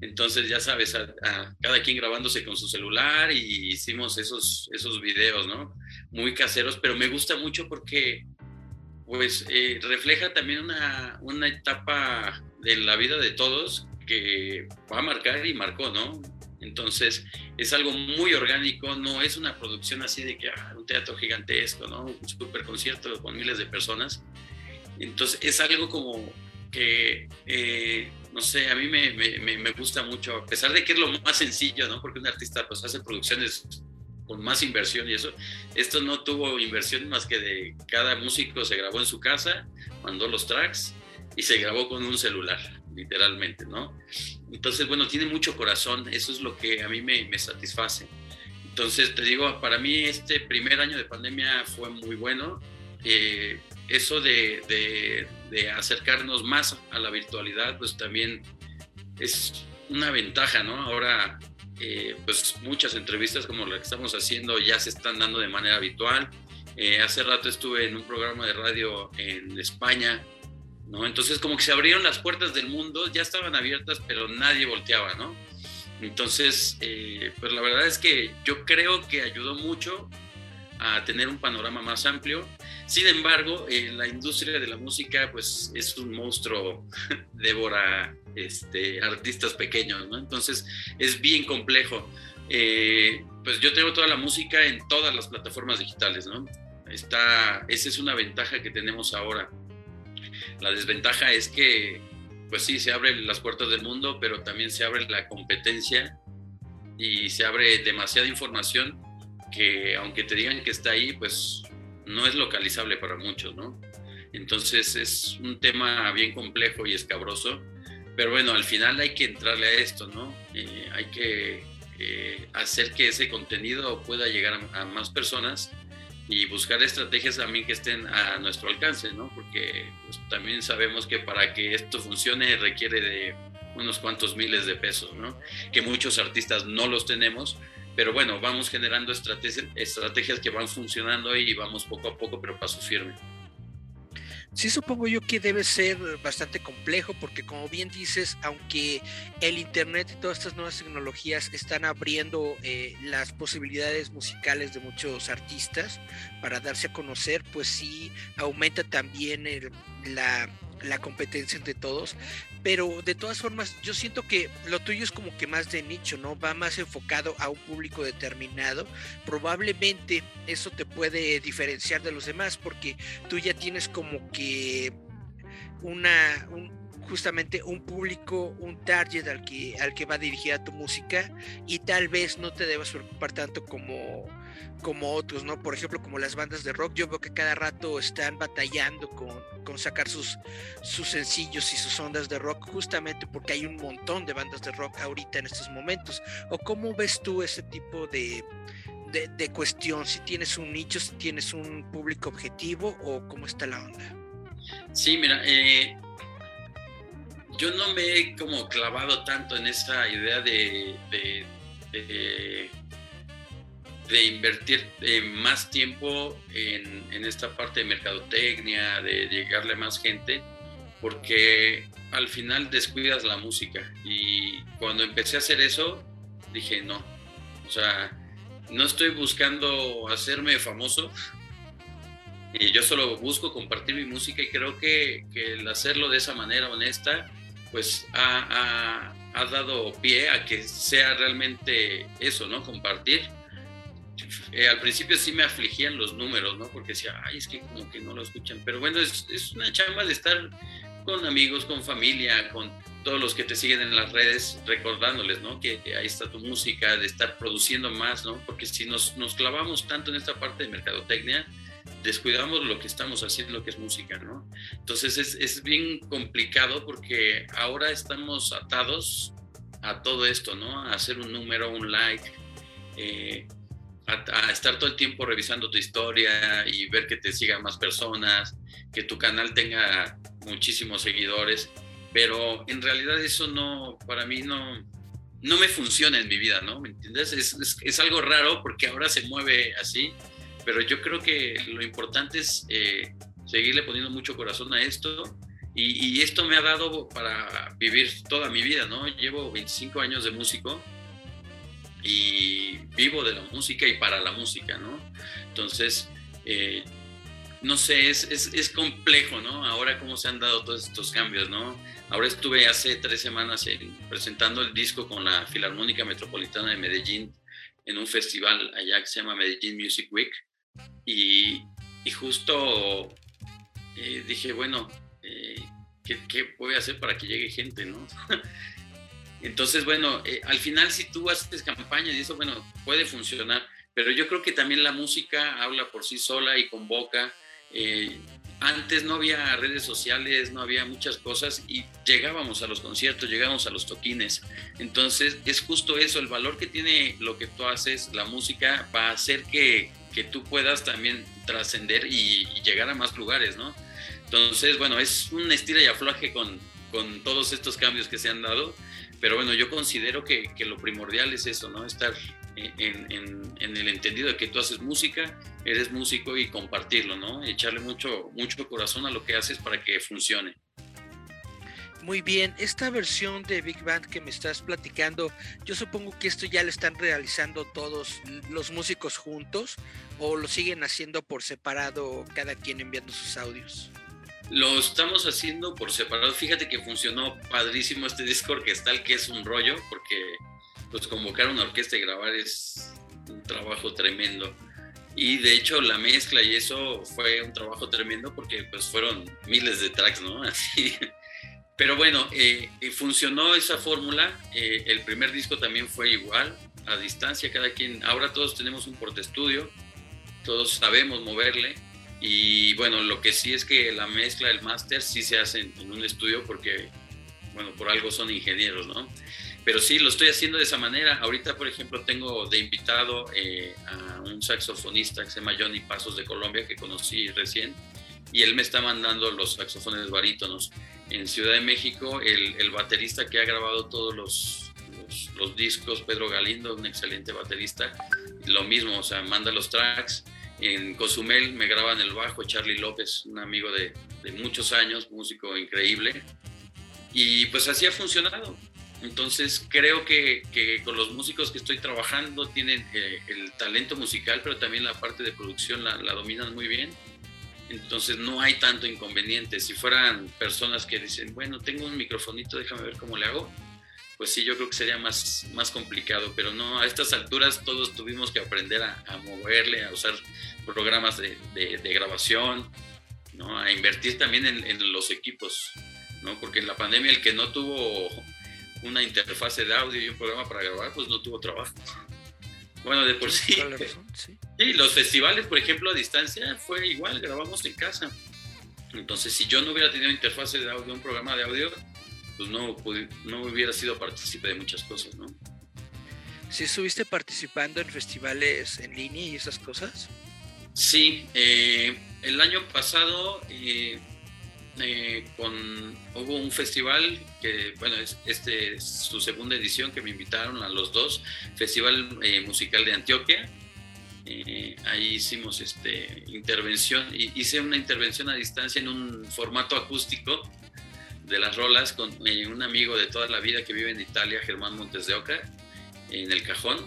Entonces, ya sabes, a, cada quien grabándose con su celular y hicimos esos, esos videos, ¿no? Muy caseros, pero me gusta mucho porque, pues, eh, refleja también una, una etapa de la vida de todos que va a marcar y marcó, ¿no? Entonces, es algo muy orgánico, no es una producción así de que ah, un teatro gigantesco, ¿no? Un super concierto con miles de personas. Entonces, es algo como que eh, no sé, a mí me, me, me, gusta mucho, a pesar de que es lo más sencillo, ¿no? Porque un artista pues hace producciones con más inversión y eso, esto no tuvo inversión más que de cada músico se grabó en su casa, mandó los tracks y se grabó con un celular, literalmente, ¿no? Entonces, bueno, tiene mucho corazón, eso es lo que a mí me, me satisface. Entonces, te digo, para mí este primer año de pandemia fue muy bueno. Eh, eso de, acercarnos más a la virtualidad, pues también es una ventaja, ¿no? Ahora, eh, pues muchas entrevistas como la que estamos haciendo ya se están dando de manera habitual. Eh, hace rato estuve en un programa de radio en España, ¿no? Entonces como que se abrieron las puertas del mundo, ya estaban abiertas, pero nadie volteaba, ¿no? Entonces, eh, pues la verdad es que yo creo que ayudó mucho a tener un panorama más amplio sin embargo, la industria de la música pues es un monstruo, devora este, artistas pequeños, ¿no? Entonces es bien complejo. Eh, pues yo tengo toda la música en todas las plataformas digitales, ¿no? Está, esa es una ventaja que tenemos ahora. La desventaja es que, pues sí, se abren las puertas del mundo, pero también se abre la competencia y se abre demasiada información que aunque te digan que está ahí, pues no es localizable para muchos, ¿no? Entonces es un tema bien complejo y escabroso, pero bueno, al final hay que entrarle a esto, ¿no? Eh, hay que eh, hacer que ese contenido pueda llegar a, más personas y buscar estrategias también que estén a nuestro alcance, ¿no? Porque pues, también sabemos que para que esto funcione requiere de unos cuantos miles de pesos, ¿no? Que muchos artistas no los tenemos, pero bueno, vamos generando estrategias, que van funcionando y vamos poco a poco, pero paso firme. Sí, supongo yo que debe ser bastante complejo porque como bien dices, aunque el Internet y todas estas nuevas tecnologías están abriendo eh, las posibilidades musicales de muchos artistas para darse a conocer, pues sí aumenta también la la competencia entre todos, pero de todas formas yo siento que lo tuyo es como que más de nicho, ¿no? Va más enfocado a un público determinado. Probablemente eso te puede diferenciar de los demás porque tú ya tienes como que una, justamente un público, un target al que, al que va dirigida tu música y tal vez no te debas preocupar tanto como, como otros, ¿no? Por ejemplo, como las bandas de rock, yo veo que cada rato están batallando con, con sacar sus, sus sencillos y sus ondas de rock, justamente porque hay un montón de bandas de rock ahorita en estos momentos. ¿O cómo ves tú ese tipo de, de, cuestión? Si tienes un nicho, si tienes un público objetivo o cómo está la onda? Sí, mira, eh, yo no me he como clavado tanto en esa idea de, de, invertir eh, más tiempo en, en, esta parte de mercadotecnia, de llegarle a más gente, porque al final descuidas la música. Y cuando empecé a hacer eso, dije, no, o sea, no estoy buscando hacerme famoso, y yo solo busco compartir mi música y creo que, que el hacerlo de esa manera honesta pues ha, dado pie a que sea realmente eso, ¿no? Compartir. Eh, al principio sí me afligían los números, ¿no? Porque decía, ay, es que como que no lo escuchan. Pero bueno, es, es una chamba de estar con amigos, con familia, con todos los que te siguen en las redes, recordándoles, ¿no? Que, ahí está tu música, de estar produciendo más, ¿no? Porque si nos, nos clavamos tanto en esta parte de mercadotecnia, descuidamos lo que estamos haciendo, que es música, ¿no? Entonces es, es bien complicado porque ahora estamos atados a todo esto, ¿no? A hacer un número, un like, eh, a, estar todo el tiempo revisando tu historia y ver que te sigan más personas, que tu canal tenga muchísimos seguidores, pero en realidad eso no, para mí no, no me funciona en mi vida, ¿no? ¿Me entiendes? Es, es, es algo raro porque ahora se mueve así pero yo creo que lo importante es eh, seguirle poniendo mucho corazón a esto y, esto me ha dado para vivir toda mi vida, ¿no? Llevo 25 años de músico y vivo de la música y para la música, ¿no? Entonces, eh, no sé, es, es, es, complejo, ¿no? Ahora cómo se han dado todos estos cambios, ¿no? Ahora estuve hace tres semanas presentando el disco con la Filarmónica Metropolitana de Medellín en un festival allá que se llama Medellín Music Week. Y, justo eh, dije, bueno, eh, ¿qué, voy a hacer para que llegue gente, no? Entonces, bueno, eh, al final si tú haces campaña y eso, bueno, puede funcionar, pero yo creo que también la música habla por sí sola y convoca. antes no había redes sociales, no había muchas cosas y llegábamos a los conciertos, llegábamos a los toquines. Entonces, es justo eso, el valor que tiene lo que tú haces, la música, va a hacer que, que tú puedas también trascender y, llegar a más lugares, ¿no? Entonces, bueno, es un estilo y afloje con, con todos estos cambios que se han dado, pero bueno, yo considero que, que lo primordial es eso, ¿no? Estar en, en, el entendido de que tú haces música, eres músico y compartirlo, ¿no? Echarle mucho, mucho corazón a lo que haces para que funcione. Muy bien, esta versión de Big Band que me estás platicando, yo supongo que esto ya lo están realizando todos los músicos juntos o lo siguen haciendo por separado, cada quien enviando sus audios. Lo estamos haciendo por separado. Fíjate que funcionó padrísimo este disco orquestal, que es un rollo, porque pues convocar una orquesta y grabar es un trabajo tremendo. Y de hecho la mezcla y eso fue un trabajo tremendo porque pues fueron miles de tracks, ¿no? Así pero bueno, eh, eh, funcionó esa fórmula. Eh, el primer disco también fue igual, a distancia, cada quien. Ahora todos tenemos un portestudio, todos sabemos moverle. Y bueno, lo que sí es que la mezcla, el máster, sí se hace en, un estudio porque, bueno, por algo son ingenieros, ¿no? Pero sí, lo estoy haciendo de esa manera. Ahorita, por ejemplo, tengo de invitado a un saxofonista que se llama Johnny Pasos de Colombia, que conocí recién, y él me está mandando los saxofones barítonos en Ciudad de México, el, baterista que ha grabado todos los, los, discos, Pedro Galindo, un excelente baterista, lo mismo, o sea, manda los tracks. En Cozumel me graban el bajo Charlie López, un amigo de, muchos años, músico increíble. Y pues así ha funcionado. Entonces creo que, que, con los músicos que estoy trabajando tienen eh, el talento musical, pero también la parte de producción la, la, dominan muy bien. Entonces no hay tanto inconveniente. Si fueran personas que dicen, bueno, tengo un microfonito, déjame ver cómo le hago, pues sí, yo creo que sería más, más complicado, pero no, a estas alturas todos tuvimos que aprender a, moverle, a usar programas de, de, grabación, ¿no? a invertir también en, en, los equipos, ¿no? porque en la pandemia el que no tuvo una interfase de audio y un programa para grabar, pues no tuvo trabajo. Bueno, de por sí. Sí, los festivales, por ejemplo, a distancia fue igual, grabamos en casa. Entonces, si yo no hubiera tenido interfase de audio, un programa de audio, pues no, no hubiera sido partícipe de muchas cosas, ¿no? ¿Sí estuviste participando en festivales en línea y esas cosas? Sí, eh, el año pasado eh, eh, con, hubo un festival que, bueno, es, este su segunda edición que me invitaron a los dos, Festival Musical de Antioquia, eh, ahí hicimos este, intervención, hice una intervención a distancia en un formato acústico de las rolas con eh, un amigo de toda la vida que vive en Italia, Germán Montes de Oca, en el cajón,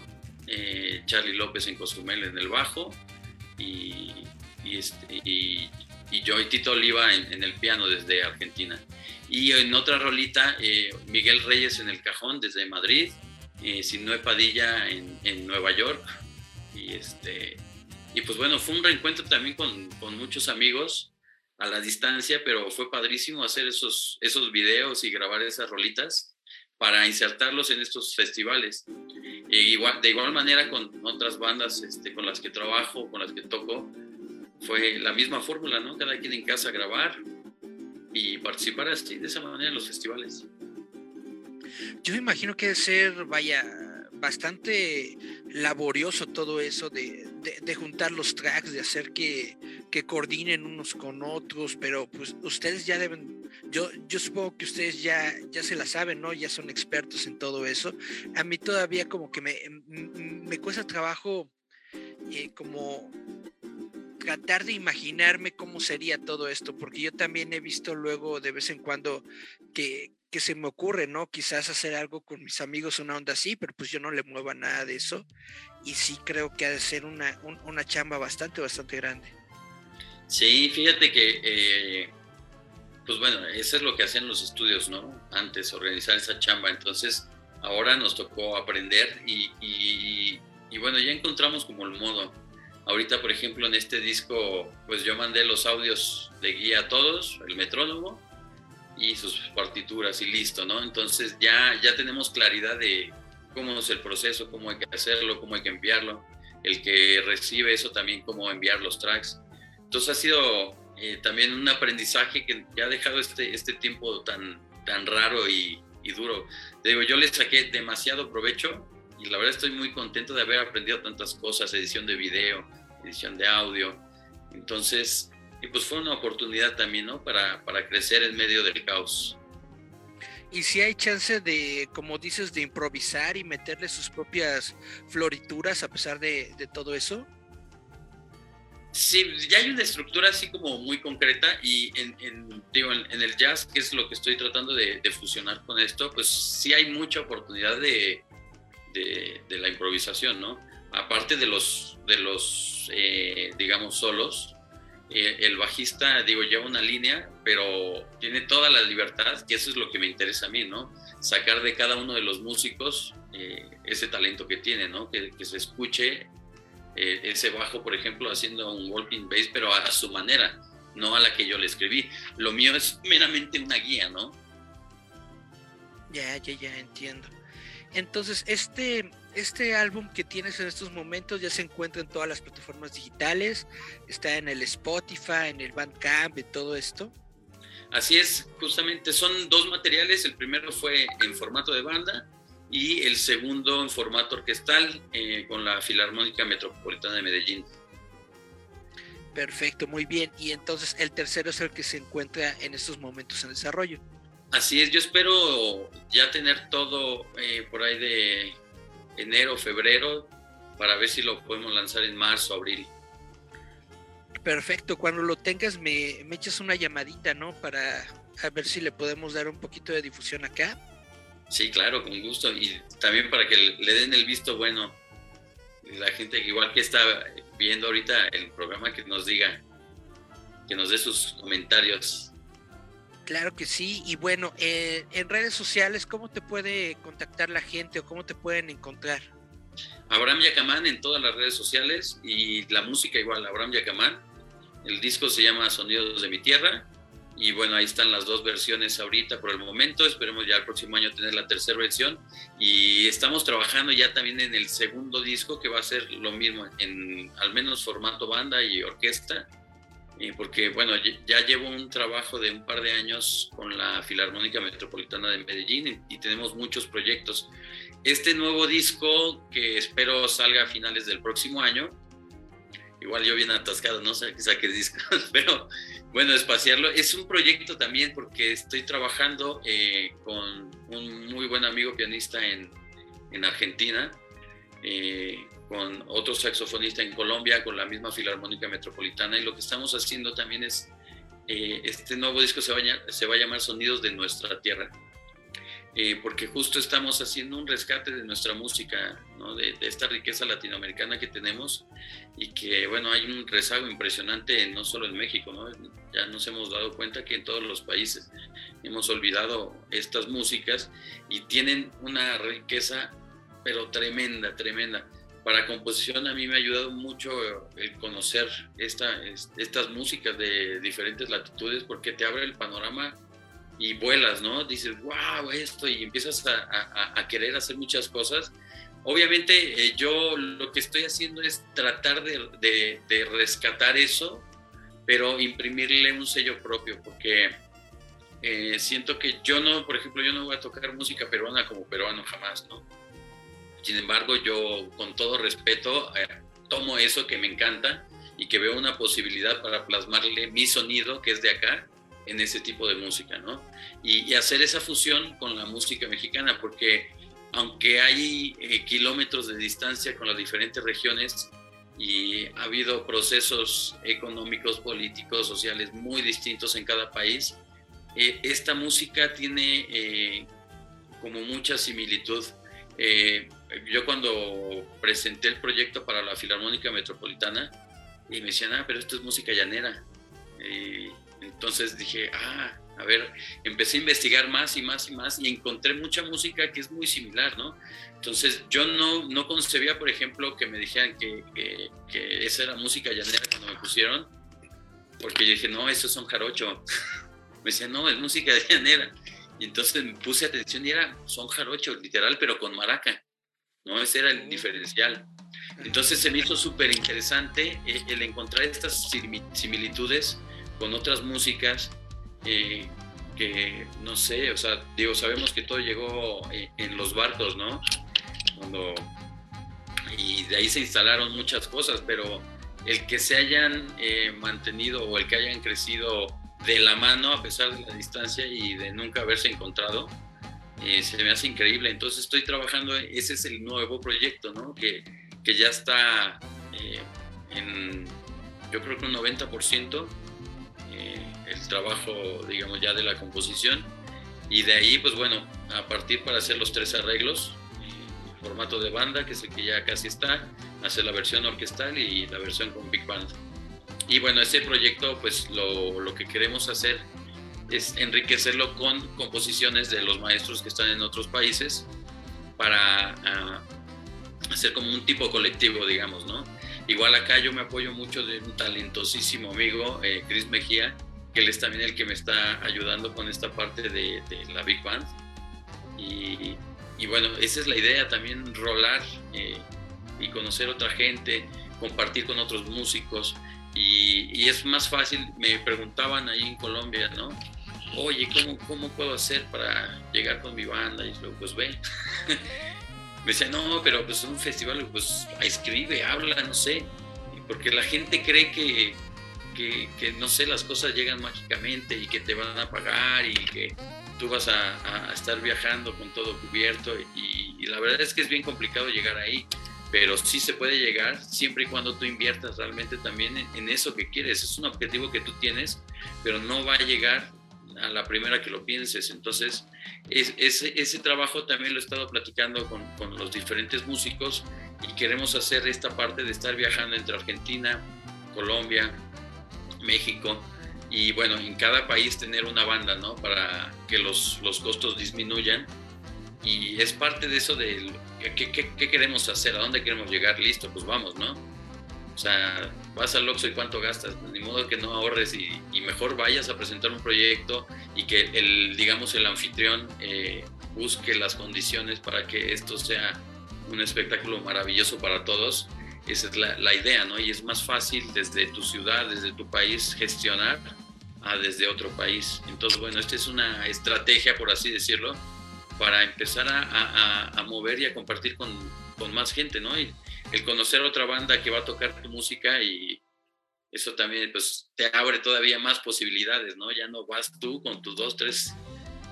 eh, Charlie López en Cozumel en el bajo y, este, y, yo y Tito Oliva en, el piano desde Argentina. Y en otra rolita, Miguel Reyes en el cajón desde Madrid, Sinue Padilla en, en Nueva York, y, este, y pues bueno, fue un reencuentro también con, con, muchos amigos a la distancia, pero fue padrísimo hacer esos, esos videos y grabar esas rolitas para insertarlos en estos festivales. E igual, de igual manera con otras bandas este, con las que trabajo, con las que toco, fue la misma fórmula, ¿no? Cada quien en casa grabar y participar así, de esa manera en los festivales. Yo me imagino que ser, vaya, bastante laborioso todo eso de, juntar los tracks, de hacer que, coordinen unos con otros, pero pues ustedes ya deben, yo, yo supongo que ustedes ya, ya se la saben, ¿no? Ya son expertos en todo eso. A mí todavía como que me, me cuesta trabajo eh, como tratar de imaginarme cómo sería todo esto, porque yo también he visto luego de vez en cuando que, que se me ocurre, ¿no? Quizás hacer algo con mis amigos, una onda así, pero pues yo no le mueva nada de eso. Y sí creo que ha de ser una, una chamba bastante, bastante grande. Sí, fíjate que, eh, pues bueno, eso es lo que hacían los estudios, ¿no? Antes, organizar esa chamba. Entonces, ahora nos tocó aprender y, y, y bueno, ya encontramos como el modo. Ahorita, por ejemplo, en este disco, pues yo mandé los audios de guía a todos, el metrónomo, y sus partituras y listo, ¿no? Entonces ya, ya tenemos claridad de cómo es el proceso, cómo hay que hacerlo, cómo hay que enviarlo, el que recibe eso también, cómo enviar los tracks. Entonces ha sido eh, también un aprendizaje que ya ha dejado este, este tiempo tan, tan raro y, y duro. Te digo, yo le saqué demasiado provecho y la verdad estoy muy contento de haber aprendido tantas cosas, edición de video, edición de audio. Entonces, y pues fue una oportunidad también, ¿no? Para, para crecer en medio del caos. Y si hay chance de, como dices, de improvisar y meterle sus propias florituras a pesar de, de todo eso. Sí, ya hay una estructura así como muy concreta y en, en digo, en, el jazz, que es lo que estoy tratando de, de, fusionar con esto, pues sí hay mucha oportunidad de, de la improvisación, ¿no? Aparte de los, de los eh, digamos, solos, el bajista, digo, lleva una línea, pero tiene toda la libertad, que eso es lo que me interesa a mí, ¿no? Sacar de cada uno de los músicos eh, ese talento que tiene, ¿no? Que, se escuche eh, ese bajo, por ejemplo, haciendo un walking bass, pero a, su manera, no a la que yo le escribí. Lo mío es meramente una guía, ¿no? Ya, ya, ya entiendo. Entonces, este, este álbum que tienes en estos momentos ya se encuentra en todas las plataformas digitales, está en el Spotify, en el Bandcamp, y todo esto. Así es, justamente son dos materiales, el primero fue en formato de banda y el segundo en formato orquestal eh, con la Filarmónica Metropolitana de Medellín. Perfecto, muy bien. Y entonces el tercero es el que se encuentra en estos momentos en desarrollo. Así es, yo espero ya tener todo eh, por ahí de enero, febrero, para ver si lo podemos lanzar en marzo, abril. Perfecto, cuando lo tengas me, me echas una llamadita, ¿no? Para ver si le podemos dar un poquito de difusión acá. Sí, claro, con gusto. Y también para que le den el visto bueno. La gente que igual que está viendo ahorita el programa que nos diga que nos dé sus comentarios. Claro que sí, y bueno, eh, en redes sociales, ¿cómo te puede contactar la gente o cómo te pueden encontrar? Abraham Yacamán en todas las redes sociales y la música igual, Abraham Yacamán. El disco se llama Sonidos de mi Tierra y bueno, ahí están las dos versiones ahorita por el momento. Esperemos ya el próximo año tener la tercera versión. Y estamos trabajando ya también en el segundo disco que va a ser lo mismo, en al menos formato banda y orquesta. Eh, porque bueno, ya llevo un trabajo de un par de años con la Filarmónica Metropolitana de Medellín y tenemos muchos proyectos. Este nuevo disco que espero salga a finales del próximo año, igual yo bien atascado, no sé qué saque discos, pero bueno, espaciarlo. Es un proyecto también porque estoy trabajando eh, con un muy buen amigo pianista en, en Argentina, eh, con otro saxofonista en Colombia, con la misma Filarmónica Metropolitana. Y lo que estamos haciendo también es, eh, este nuevo disco se va, a, se va a llamar Sonidos de nuestra Tierra. Eh, porque justo estamos haciendo un rescate de nuestra música, ¿no? de, esta riqueza latinoamericana que tenemos y que, bueno, hay un rezago impresionante no solo en México, ¿no? ya nos hemos dado cuenta que en todos los países hemos olvidado estas músicas y tienen una riqueza, pero tremenda, tremenda. Para composición a mí me ha ayudado mucho el conocer esta, estas músicas de diferentes latitudes porque te abre el panorama y vuelas, ¿no? Dices, wow, esto, y empiezas a, querer hacer muchas cosas. Obviamente eh, yo lo que estoy haciendo es tratar de, rescatar eso, pero imprimirle un sello propio, porque eh, siento que yo no, por ejemplo, yo no voy a tocar música peruana como peruano jamás, ¿no? Sin embargo, yo con todo respeto eh, tomo eso que me encanta y que veo una posibilidad para plasmarle mi sonido, que es de acá, en ese tipo de música, ¿no? Y, hacer esa fusión con la música mexicana, porque aunque hay eh, kilómetros de distancia con las diferentes regiones y ha habido procesos económicos, políticos, sociales muy distintos en cada país, eh, esta música tiene eh, como mucha similitud. Yo cuando presenté el proyecto para la Filarmónica Metropolitana, y me decían, ah, pero esto es música llanera. Entonces dije, ah, a ver, empecé a investigar más y más y más y encontré mucha música que es muy similar, ¿no? Entonces yo no, no concebía, por ejemplo, que me dijeran que, que, esa era música llanera cuando me pusieron, porque yo dije, no, eso es un jarocho. me decían, no, es música llanera. Y entonces me puse atención y era son jarocho, literal, pero con maraca, ¿no? Ese era el diferencial. Entonces se me hizo súper interesante eh, el encontrar estas similitudes con otras músicas eh, que, no sé, o sea, digo, sabemos que todo llegó eh, en los barcos, ¿no? Cuando, y de ahí se instalaron muchas cosas, pero el que se hayan eh, mantenido o el que hayan crecido de la mano a pesar de la distancia y de nunca haberse encontrado, se me hace increíble. Entonces estoy trabajando, ese es el nuevo proyecto, ¿no? Que, que ya está en, yo creo que un 90% el trabajo, digamos, ya de la composición. Y de ahí, pues bueno, a partir para hacer los tres arreglos, formato de banda, que es el que ya casi está, hacer la versión orquestal y la versión con Big Band. Y bueno, ese proyecto, pues lo, lo que queremos hacer es enriquecerlo con composiciones de los maestros que están en otros países para ah, hacer como un tipo colectivo, digamos, ¿no? Igual acá yo me apoyo mucho de un talentosísimo amigo, eh, Chris Mejía, que él es también el que me está ayudando con esta parte de, la Big Band. Y, bueno, esa es la idea, también rolar eh, y conocer otra gente, compartir con otros músicos. Y, es más fácil, me preguntaban ahí en Colombia, ¿no? Oye, ¿cómo, cómo puedo hacer para llegar con mi banda? Y luego, pues ve. me decían, no, pero pues un festival, pues escribe, habla, no sé. Porque la gente cree que, que, no sé, las cosas llegan mágicamente y que te van a pagar y que tú vas a, estar viajando con todo cubierto y, la verdad es que es bien complicado llegar ahí, pero sí se puede llegar siempre y cuando tú inviertas realmente también en, eso que quieres. Es un objetivo que tú tienes, pero no va a llegar a la primera que lo pienses. Entonces, ese, ese trabajo también lo he estado platicando con, con los diferentes músicos y queremos hacer esta parte de estar viajando entre Argentina, Colombia, México y bueno, en cada país tener una banda, ¿no? Para que los, los costos disminuyan. Y es parte de eso de ¿qué, qué, queremos hacer, a dónde queremos llegar, listo, pues vamos, ¿no? O sea, vas al Oxxo y cuánto gastas, ni modo que no ahorres y, mejor vayas a presentar un proyecto y que el, digamos, el anfitrión eh, busque las condiciones para que esto sea un espectáculo maravilloso para todos. Esa es la, idea, ¿no? Y es más fácil desde tu ciudad, desde tu país gestionar a desde otro país. Entonces, bueno, esta es una estrategia, por así decirlo, para empezar a, mover y a compartir con, con, más gente, ¿no? Y el conocer otra banda que va a tocar tu música y eso también, pues, te abre todavía más posibilidades, ¿no? Ya no vas tú con tus dos, tres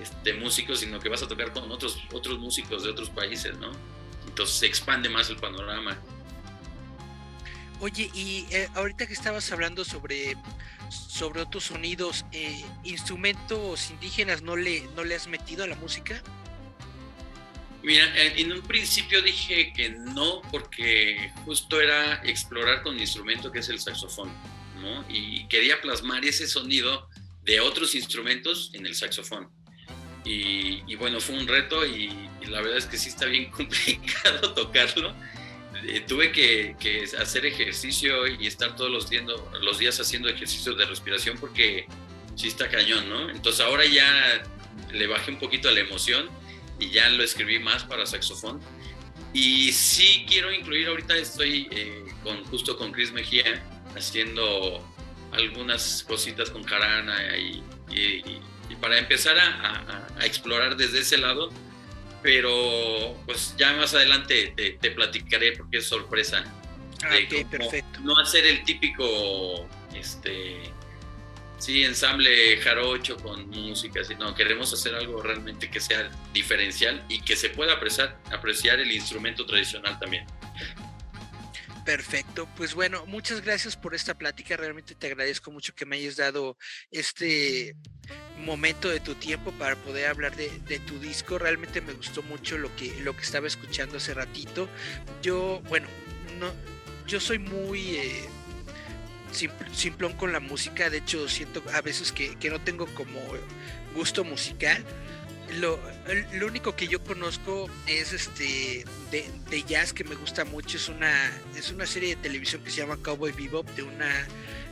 este, músicos, sino que vas a tocar con otros, otros músicos de otros países, ¿no? Entonces se expande más el panorama. Oye, y eh, ahorita que estabas hablando sobre sobre otros sonidos, eh, ¿instrumentos indígenas no le, no le has metido a la música? Mira, en un principio dije que no, porque justo era explorar con mi instrumento que es el saxofón, ¿no? Y quería plasmar ese sonido de otros instrumentos en el saxofón. Y, bueno, fue un reto y, la verdad es que sí está bien complicado tocarlo eh, tuve que, hacer ejercicio y estar todos los, los días haciendo ejercicio de respiración porque sí está cañón, ¿no? Entonces ahora ya le bajé un poquito a la emoción y ya lo escribí más para saxofón. Y sí quiero incluir, ahorita estoy eh, con, justo con Chris Mejía haciendo algunas cositas con Jarana y, para empezar a, a explorar desde ese lado pero pues ya más adelante te, platicaré porque es sorpresa. Ah, perfecto. No hacer el típico, este, sí, ensamble jarocho con música, sino queremos hacer algo realmente que sea diferencial y que se pueda apreciar, el instrumento tradicional también. Perfecto, pues bueno, muchas gracias por esta plática, realmente te agradezco mucho que me hayas dado este momento de tu tiempo para poder hablar de, tu disco, realmente me gustó mucho lo que, lo que estaba escuchando hace ratito, yo, bueno, no, yo soy muy... Eh, simplón con la música, de hecho siento a veces que, que no tengo como gusto musical, lo, lo, único que yo conozco es este de, jazz que me gusta mucho. Es una, es una serie de televisión que se llama Cowboy Bebop de una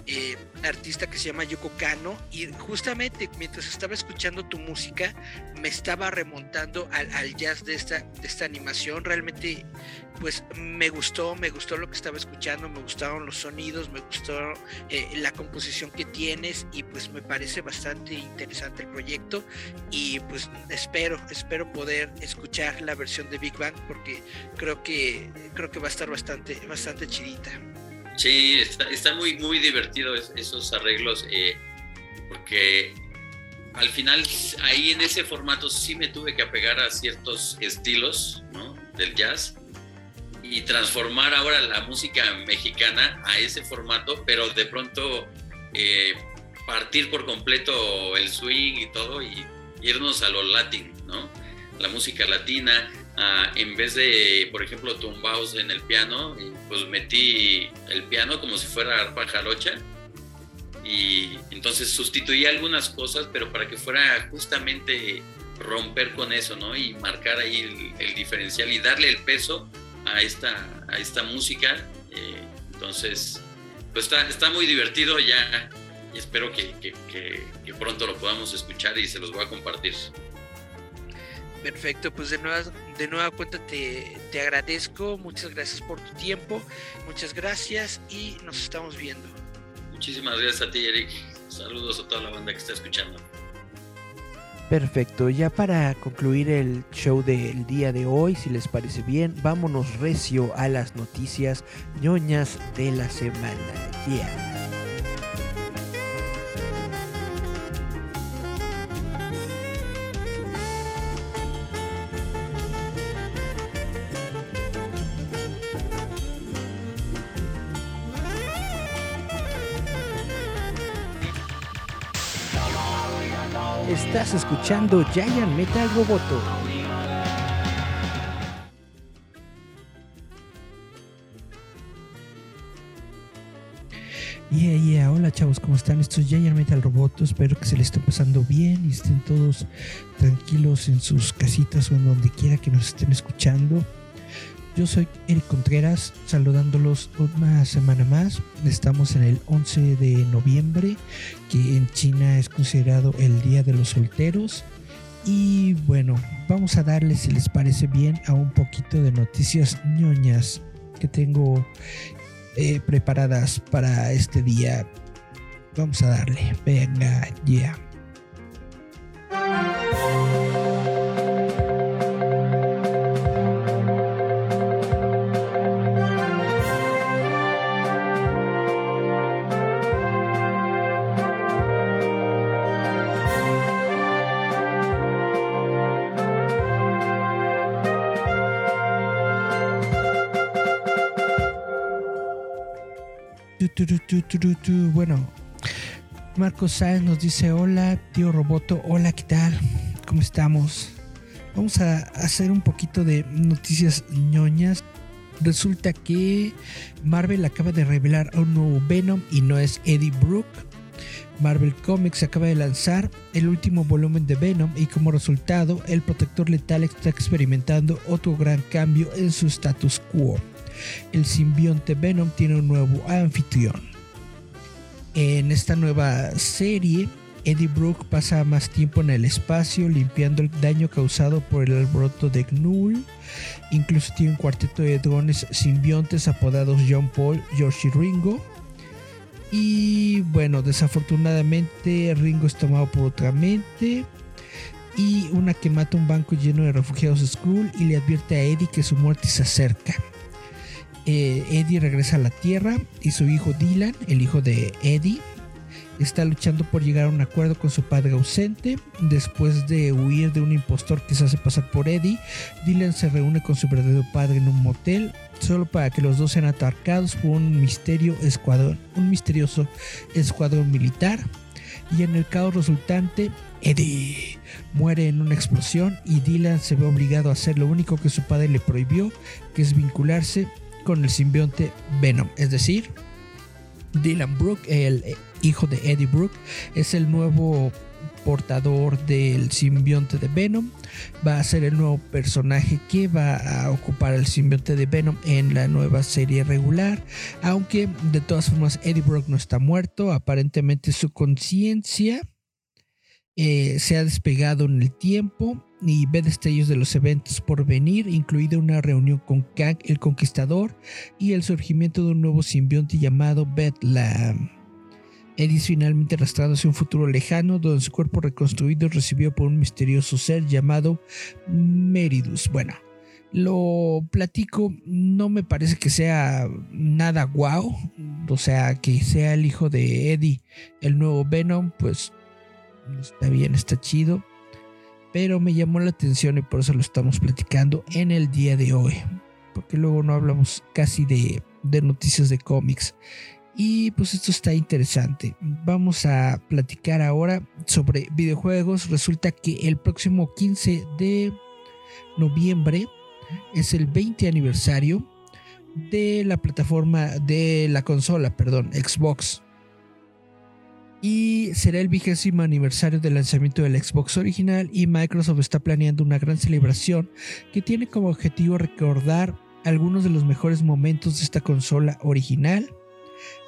eh, artista que se llama Yoko Kano y justamente mientras estaba escuchando tu música me estaba remontando al, jazz de esta, de esta animación. Realmente pues me gustó, me gustó lo que estaba escuchando, me gustaron los sonidos, me gustó eh, la composición que tienes y pues me parece bastante interesante el proyecto y pues espero, espero poder escuchar la versión de Big Bang porque creo que creo que va a estar bastante, bastante chidita. Sí, está, muy, muy divertido esos arreglos, eh, porque al final ahí en ese formato sí me tuve que apegar a ciertos estilos del jazz y transformar ahora la música mexicana a ese formato, pero de pronto eh, partir por completo el swing y todo y irnos a lo latín, ¿no? La música latina, en vez de, por ejemplo, tumbaos en el piano, pues metí el piano como si fuera arpa jarocha y entonces sustituí algunas cosas, pero para que fuera justamente romper con eso, ¿no? Y marcar ahí el, diferencial y darle el peso a esta, a esta música. Eh, entonces, pues está, está muy divertido ya y espero que, que pronto lo podamos escuchar y se los voy a compartir. Perfecto, pues de nueva, de nueva cuenta te, te agradezco, muchas gracias por tu tiempo, muchas gracias y nos estamos viendo. Muchísimas gracias a ti, Eric. Saludos a toda la banda que está escuchando. Perfecto, ya para concluir el show del día de hoy, si les parece bien, vámonos recio a las noticias ñoñas de la semana. Yeah. Estás escuchando Giant Metal Roboto. Yeah, yeah, hola chavos, ¿cómo están? Esto es Giant Metal Roboto, espero que se les esté pasando bien y estén todos tranquilos en sus casitas o en donde quiera que nos estén escuchando. Yo soy Eric Contreras, saludándolos una semana más. Estamos en el 11 de noviembre, que en China es considerado el Día de los Solteros. Y bueno, vamos a darles, si les parece bien, a un poquito de noticias ñoñas que tengo eh, preparadas para este día. Vamos a darle. Venga, ya. Yeah. Bueno, Marcos Sáenz nos dice: Hola, tío Roboto. Hola, ¿qué tal? ¿Cómo estamos? Vamos a hacer un poquito de noticias ñoñas. Resulta que Marvel acaba de revelar un nuevo Venom y no es Eddie Brook. Marvel Comics acaba de lanzar el último volumen de Venom y como resultado el protector letal está experimentando otro gran cambio en su status quo el simbionte Venom tiene un nuevo anfitrión. En esta nueva serie, Eddie Brook pasa más tiempo en el espacio limpiando el daño causado por el alboroto de Gnull. Incluso tiene un cuarteto de drones simbiontes apodados John Paul, George y Ringo. Y bueno, desafortunadamente Ringo es tomado por otra mente. Y una que mata un banco lleno de refugiados Skrull y le advierte a Eddie que su muerte se acerca. Eh, Eddie regresa a la Tierra y su hijo Dylan, el hijo de Eddie, está luchando por llegar a un acuerdo con su padre ausente. Después de huir de un impostor que se hace pasar por Eddie, Dylan se reúne con su verdadero padre en un motel, solo para que los dos sean atacados por un misterio escuadrón, un misterioso escuadrón militar. Y en el caos resultante, Eddie muere en una explosión y Dylan se ve obligado a hacer lo único que su padre le prohibió, que es vincularse con el simbionte Venom. Es decir, Dylan Brooke, el hijo de Eddie Brooke, es el nuevo portador del simbionte de Venom. Va a ser el nuevo personaje que va a ocupar el simbionte de Venom en la nueva serie regular. Aunque de todas formas Eddie Brooke no está muerto. Aparentemente su conciencia eh, se ha despegado en el tiempo y ve destellos de los eventos por venir, incluida una reunión con Kang el Conquistador y el surgimiento de un nuevo simbionte llamado Bedlam. Eddie es finalmente arrastrado hacia un futuro lejano donde su cuerpo reconstruido es recibido por un misterioso ser llamado Meridus. Bueno, lo platico, no me parece que sea nada guau, o sea, que sea el hijo de Eddie, el nuevo Venom, pues está bien, está chido pero me llamó la atención y por eso lo estamos platicando en el día de hoy, porque luego no hablamos casi de, noticias de cómics. Y pues esto está interesante. Vamos a platicar ahora sobre videojuegos. Resulta que el próximo 15 de noviembre es el 20 aniversario de la plataforma de la consola, perdón, Xbox y será el vigésimo aniversario del lanzamiento del Xbox original y Microsoft está planeando una gran celebración que tiene como objetivo recordar algunos de los mejores momentos de esta consola original,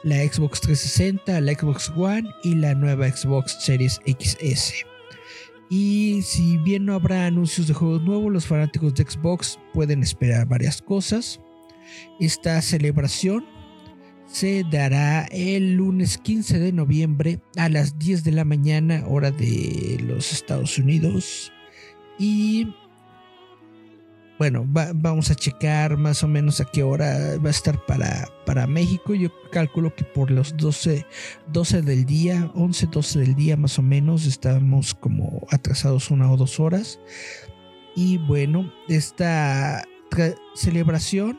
la Xbox 360, la Xbox One y la nueva Xbox Series XS. Y si bien no habrá anuncios de juegos nuevos, los fanáticos de Xbox pueden esperar varias cosas. Esta celebración se dará el lunes 15 de noviembre a las 10 de la mañana, hora de los Estados Unidos. Y bueno, vamos a checar más o menos a qué hora va a estar para, para México. Yo calculo que por los 12, 12 del día, 11, 12 del día más o menos, estamos como atrasados una o dos horas. Y bueno, esta celebración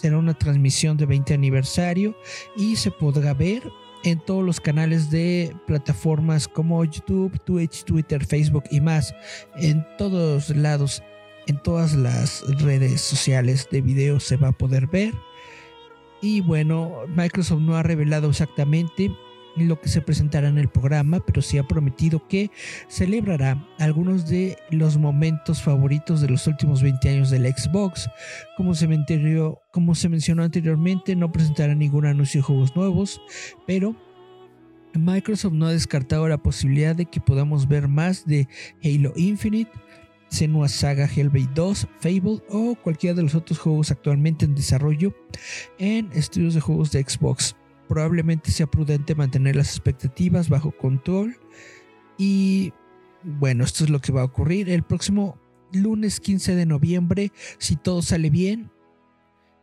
será una transmisión de 20 aniversario y se podrá ver en todos los canales de plataformas como YouTube, Twitch, Twitter, Facebook y más. En todos lados, en todas las redes sociales de video se va a poder ver. Y bueno, Microsoft no ha revelado exactamente lo que se presentará en el programa, pero sí ha prometido que celebrará algunos de los momentos favoritos de los últimos 20 años del Xbox. Como se, como se mencionó anteriormente, no presentará ningún anuncio de juegos nuevos, pero Microsoft no ha descartado la posibilidad de que podamos ver más de Halo Infinite, Senua Saga Hellblade 2, Fable o cualquiera de los otros juegos actualmente en desarrollo en estudios de juegos de Xbox probablemente sea prudente mantener las expectativas bajo control. Y bueno, esto es lo que va a ocurrir el próximo lunes 15 de noviembre. Si todo sale bien,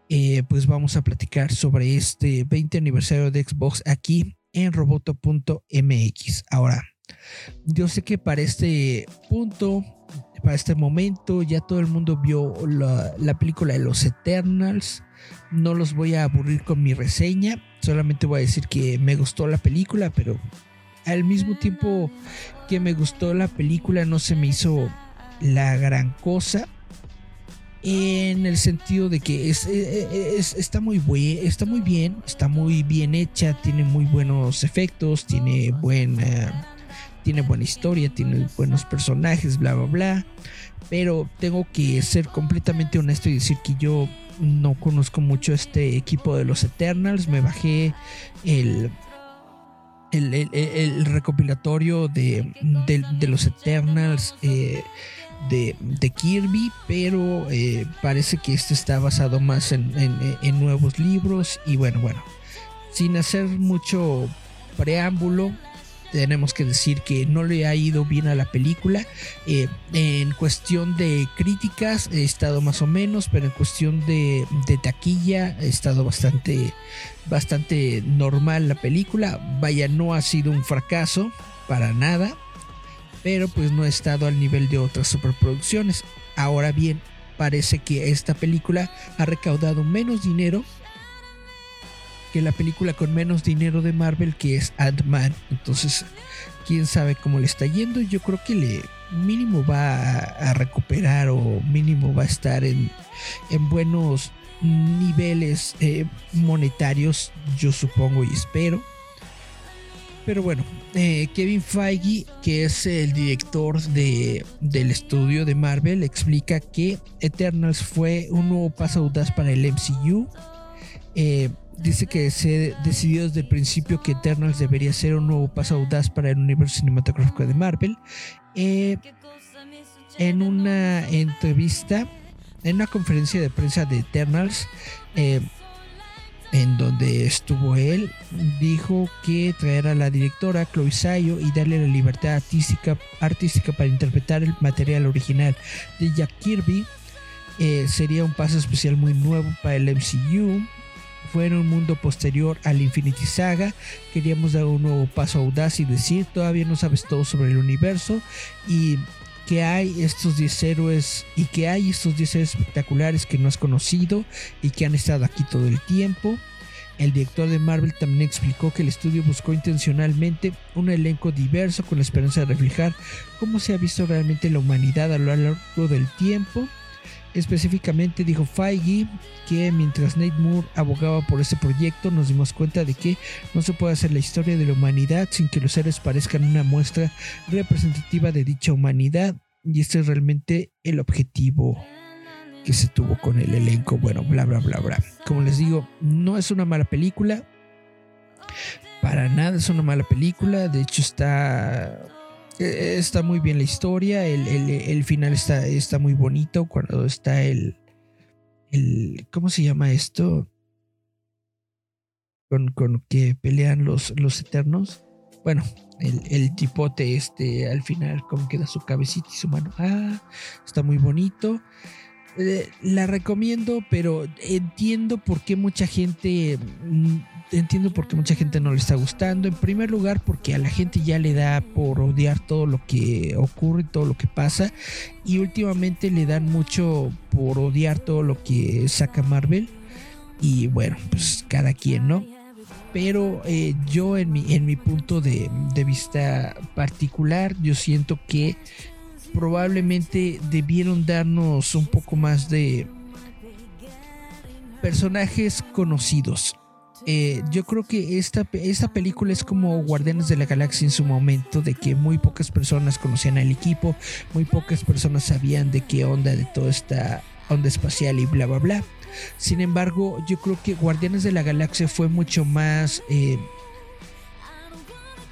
eh, pues vamos a platicar sobre este 20 aniversario de Xbox aquí en roboto.mx. Ahora, yo sé que para este punto, para este momento, ya todo el mundo vio la, la película de los Eternals. No los voy a aburrir con mi reseña. Solamente voy a decir que me gustó la película, pero al mismo tiempo que me gustó la película no se me hizo la gran cosa. En el sentido de que es, está, muy está muy bien, está muy bien hecha, tiene muy buenos efectos, tiene buena, tiene buena historia, tiene buenos personajes, bla, bla, bla. Pero tengo que ser completamente honesto y decir que yo no conozco mucho este equipo de los Eternals. Me bajé el, el, recopilatorio de, los Eternals eh, de, Kirby, pero eh, parece que este está basado más en, en nuevos libros. Y bueno, bueno, sin hacer mucho preámbulo, tenemos que decir que no le ha ido bien a la película. Eh, en cuestión de críticas, he estado más o menos, pero en cuestión de, taquilla, he estado bastante, bastante normal la película. Vaya, no ha sido un fracaso para nada, pero pues no ha estado al nivel de otras superproducciones. Ahora bien, parece que esta película ha recaudado menos dinero la película con menos dinero de Marvel que es Ant-Man. Entonces, quién sabe cómo le está yendo. Yo creo que le mínimo va a, recuperar o mínimo va a estar en, en buenos niveles eh, monetarios, yo supongo y espero. Pero bueno, eh, Kevin Feige, que es el director de, del estudio de Marvel, explica que Eternals fue un nuevo paso audaz para el MCU. Eh, dice que se decidió desde el principio que Eternals debería ser un nuevo paso audaz para el universo cinematográfico de Marvel. Eh, en una entrevista, en una conferencia de prensa de Eternals, eh, en donde estuvo él, dijo que traer a la directora Chloe Sayo y darle la libertad artística, artística para interpretar el material original de Jack Kirby eh, sería un paso especial muy nuevo para el MCU fue en un mundo posterior al Infinity Saga. Queríamos dar un nuevo paso audaz y decir, todavía no sabes todo sobre el universo y que hay estos 10 héroes y que hay estos 10 héroes espectaculares que no has conocido y que han estado aquí todo el tiempo. El director de Marvel también explicó que el estudio buscó intencionalmente un elenco diverso con la esperanza de reflejar cómo se ha visto realmente la humanidad a lo largo del tiempo Específicamente dijo Feige que mientras Nate Moore abogaba por este proyecto nos dimos cuenta de que no se puede hacer la historia de la humanidad sin que los héroes parezcan una muestra representativa de dicha humanidad. Y este es realmente el objetivo que se tuvo con el elenco, bueno, bla, bla, bla, bla. Como les digo, no es una mala película, para nada es una mala película, de hecho está está muy bien la historia, el, final está, está muy bonito cuando está el, el ¿cómo se llama esto? Con, con que pelean los, los eternos. Bueno, el, el, tipote este al final, como queda su cabecita y su mano. Ah, está muy bonito. Eh, la recomiendo, pero entiendo por qué mucha gente mm, entiendo por qué mucha gente no le está gustando. En primer lugar, porque a la gente ya le da por odiar todo lo que ocurre, todo lo que pasa. Y últimamente le dan mucho por odiar todo lo que saca Marvel. Y bueno, pues cada quien, ¿no? Pero eh, yo en mi, en mi punto de, de vista particular, yo siento que probablemente debieron darnos un poco más de personajes conocidos. Eh, yo creo que esta, esta película es como Guardianes de la Galaxia en su momento, de que muy pocas personas conocían al equipo, muy pocas personas sabían de qué onda de toda esta onda espacial y bla, bla, bla. Sin embargo, yo creo que Guardianes de la Galaxia fue mucho más... Eh,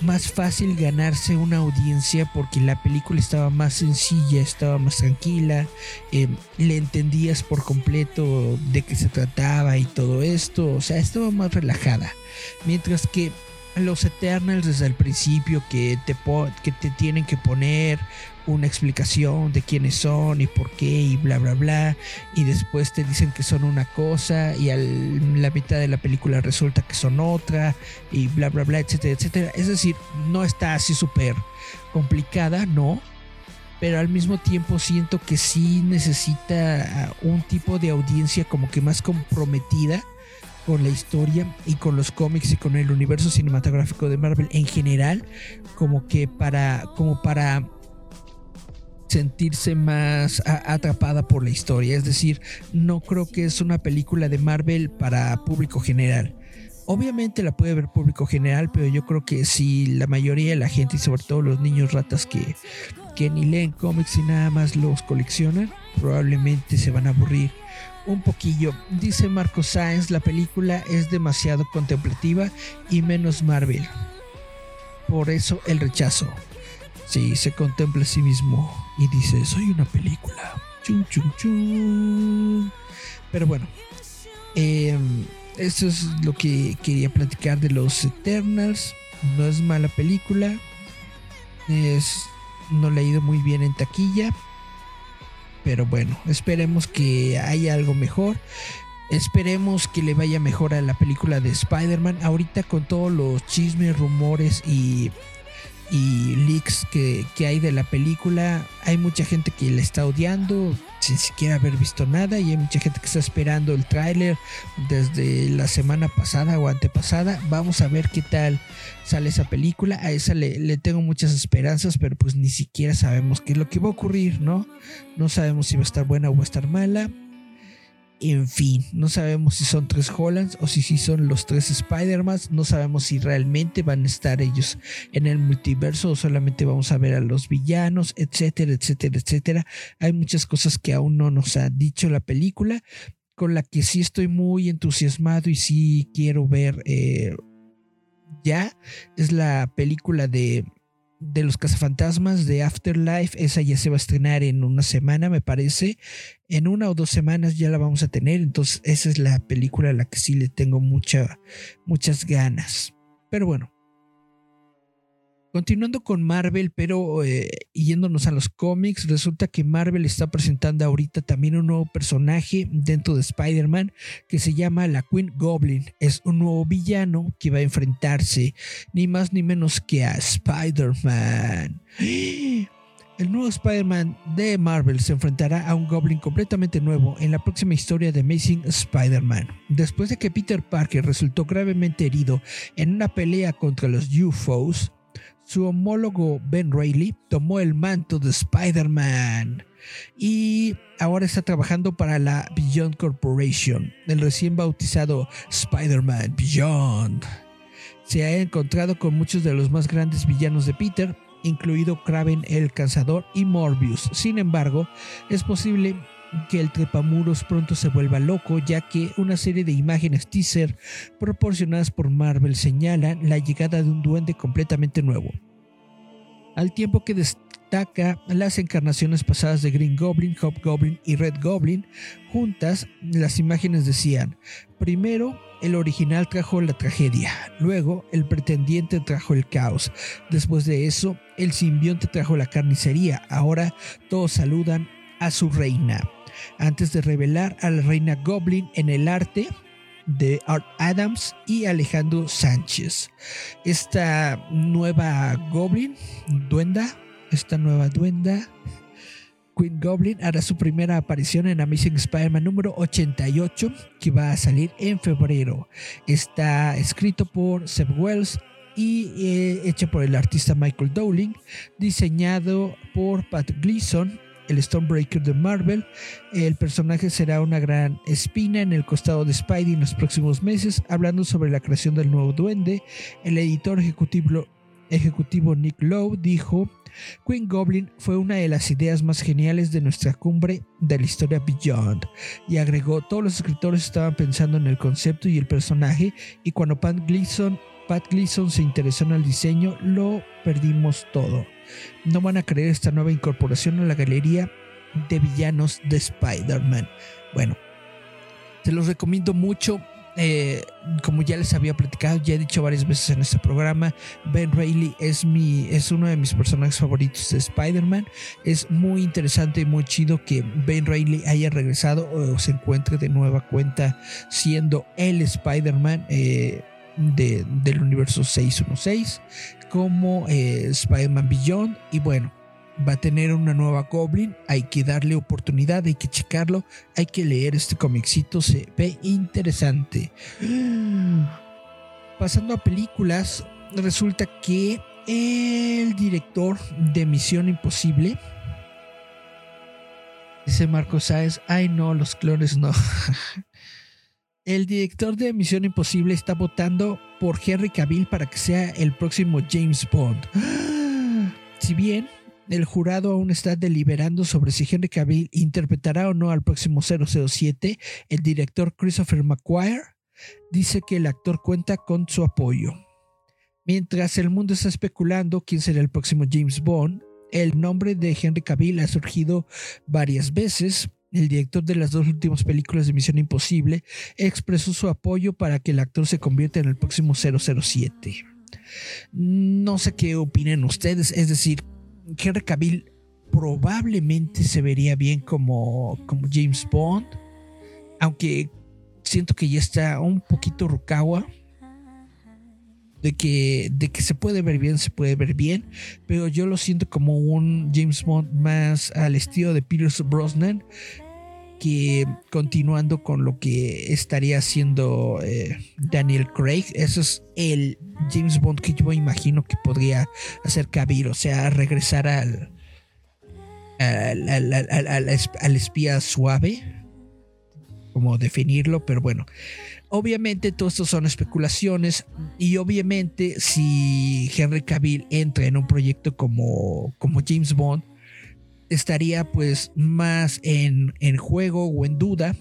más fácil ganarse una audiencia porque la película estaba más sencilla, estaba más tranquila, eh, le entendías por completo de qué se trataba y todo esto, o sea, estaba más relajada. Mientras que los Eternals desde el principio que te, que te tienen que poner una explicación de quiénes son y por qué y bla bla bla y después te dicen que son una cosa y a la mitad de la película resulta que son otra y bla bla bla etcétera etcétera. Es decir no está así súper complicada no pero al mismo tiempo siento que sí necesita un tipo de audiencia como que más comprometida con la historia y con los cómics y con el universo cinematográfico de Marvel en general como que para como para sentirse más atrapada por la historia. Es decir, no creo que es una película de Marvel para público general. Obviamente la puede ver público general, pero yo creo que si la mayoría de la gente y sobre todo los niños ratas que, que ni leen cómics y nada más los coleccionan, probablemente se van a aburrir un poquillo. Dice Marco Sáenz, la película es demasiado contemplativa y menos Marvel. Por eso el rechazo. Sí, se contempla a sí mismo y dice, soy una película. Chun, chun, chun. Pero bueno, eh, eso es lo que quería platicar de los Eternals. No es mala película. Es, no le ha ido muy bien en taquilla. Pero bueno, esperemos que haya algo mejor. Esperemos que le vaya mejor a la película de Spider-Man. Ahorita con todos los chismes, rumores y y leaks que, hay de la película. Hay mucha gente que la está odiando sin siquiera haber visto nada y hay mucha gente que está esperando el tráiler desde la semana pasada o antepasada. Vamos a ver qué tal sale esa película. A esa le, le tengo muchas esperanzas, pero pues ni siquiera sabemos qué es lo que va a ocurrir, ¿no? No sabemos si va a estar buena o va a estar mala. En fin, no sabemos si son tres Hollands o si, si son los tres Spider-Man. No sabemos si realmente van a estar ellos en el multiverso o solamente vamos a ver a los villanos, etcétera, etcétera, etcétera. Hay muchas cosas que aún no nos ha dicho la película, con la que sí estoy muy entusiasmado y sí quiero ver eh, ya. Es la película de de los cazafantasmas de Afterlife. Esa ya se va a estrenar en una semana, me parece. En una o dos semanas ya la vamos a tener. Entonces, esa es la película a la que sí le tengo mucha, muchas ganas. Pero bueno, Continuando con Marvel, pero eh, yéndonos a los cómics, resulta que Marvel está presentando ahorita también un nuevo personaje dentro de Spider-Man que se llama la Queen Goblin. Es un nuevo villano que va a enfrentarse ni más ni menos que a Spider-Man. El nuevo Spider-Man de Marvel se enfrentará a un Goblin completamente nuevo en la próxima historia de Amazing Spider-Man. Después de que Peter Parker resultó gravemente herido en una pelea contra los UFOs, su homólogo Ben Reilly tomó el manto de Spider-Man y ahora está trabajando para la Beyond Corporation, el recién bautizado Spider-Man Beyond. Se ha encontrado con muchos de los más grandes villanos de Peter, incluido Kraven el Cazador y Morbius. Sin embargo, es posible que el trepamuros pronto se vuelva loco, ya que una serie de imágenes teaser proporcionadas por Marvel señalan la llegada de un duende completamente nuevo. Al tiempo que destaca las encarnaciones pasadas de Green Goblin, Hobgoblin y Red Goblin, juntas las imágenes decían, primero el original trajo la tragedia, luego el pretendiente trajo el caos, después de eso el simbionte trajo la carnicería, ahora todos saludan a su reina antes de revelar a la reina Goblin en el arte de Art Adams y Alejandro Sánchez. Esta nueva Goblin, duenda, esta nueva duenda, Queen Goblin hará su primera aparición en Amazing Spider-Man número 88, que va a salir en febrero. Está escrito por Seb Wells y eh, hecho por el artista Michael Dowling, diseñado por Pat Gleason el Stormbreaker de Marvel. El personaje será una gran espina en el costado de Spidey en los próximos meses, hablando sobre la creación del nuevo duende. El editor ejecutivo, Nick Lowe dijo, Queen Goblin fue una de las ideas más geniales de nuestra cumbre de la historia Beyond. Y agregó, todos los escritores estaban pensando en el concepto y el personaje, y cuando Pat Pat Gleason se interesó en el diseño, lo perdimos todo. No van a creer esta nueva incorporación a la galería de villanos de Spider-Man. Bueno, se los recomiendo mucho. Eh, como ya les había platicado, ya he dicho varias veces en este programa, Ben Reilly es, mi, es uno de mis personajes favoritos de Spider-Man. Es muy interesante y muy chido que Ben Reilly haya regresado o se encuentre de nueva cuenta siendo el Spider-Man. Eh, del universo 616 como eh, Spider-Man Beyond y bueno va a tener una nueva Goblin. Hay que darle oportunidad, hay que checarlo, hay que leer este comicito, se ve interesante. Pasando a películas, resulta que el director de Misión Imposible, dice Marco Sáez, ay no, los clones no. el director de Misión Imposible está votando por Henry Cavill para que sea el próximo James Bond. Si bien el jurado aún está deliberando sobre si Henry Cavill interpretará o no al próximo 007. El director Christopher McQuire dice que el actor cuenta con su apoyo. Mientras el mundo está especulando quién será el próximo James Bond, el nombre de Henry Cavill ha surgido varias veces. El director de las dos últimas películas de Misión Imposible expresó su apoyo para que el actor se convierta en el próximo 007. No sé qué opinen ustedes, es decir, Henry Cavill probablemente se vería bien como, como James Bond, aunque siento que ya está un poquito Rukawa. De que, de que se puede ver bien, se puede ver bien, pero yo lo siento como un James Bond más al estilo de Pierce Brosnan, continuando con lo que estaría haciendo eh, Daniel Craig, eso es el James Bond que yo imagino que podría hacer Cavill, o sea, regresar al, al, espía suave, como definirlo, pero bueno, obviamente todo esto son especulaciones y obviamente si Henry Cavill entra en un proyecto como, como James Bond, estaría pues más en, en juego o en duda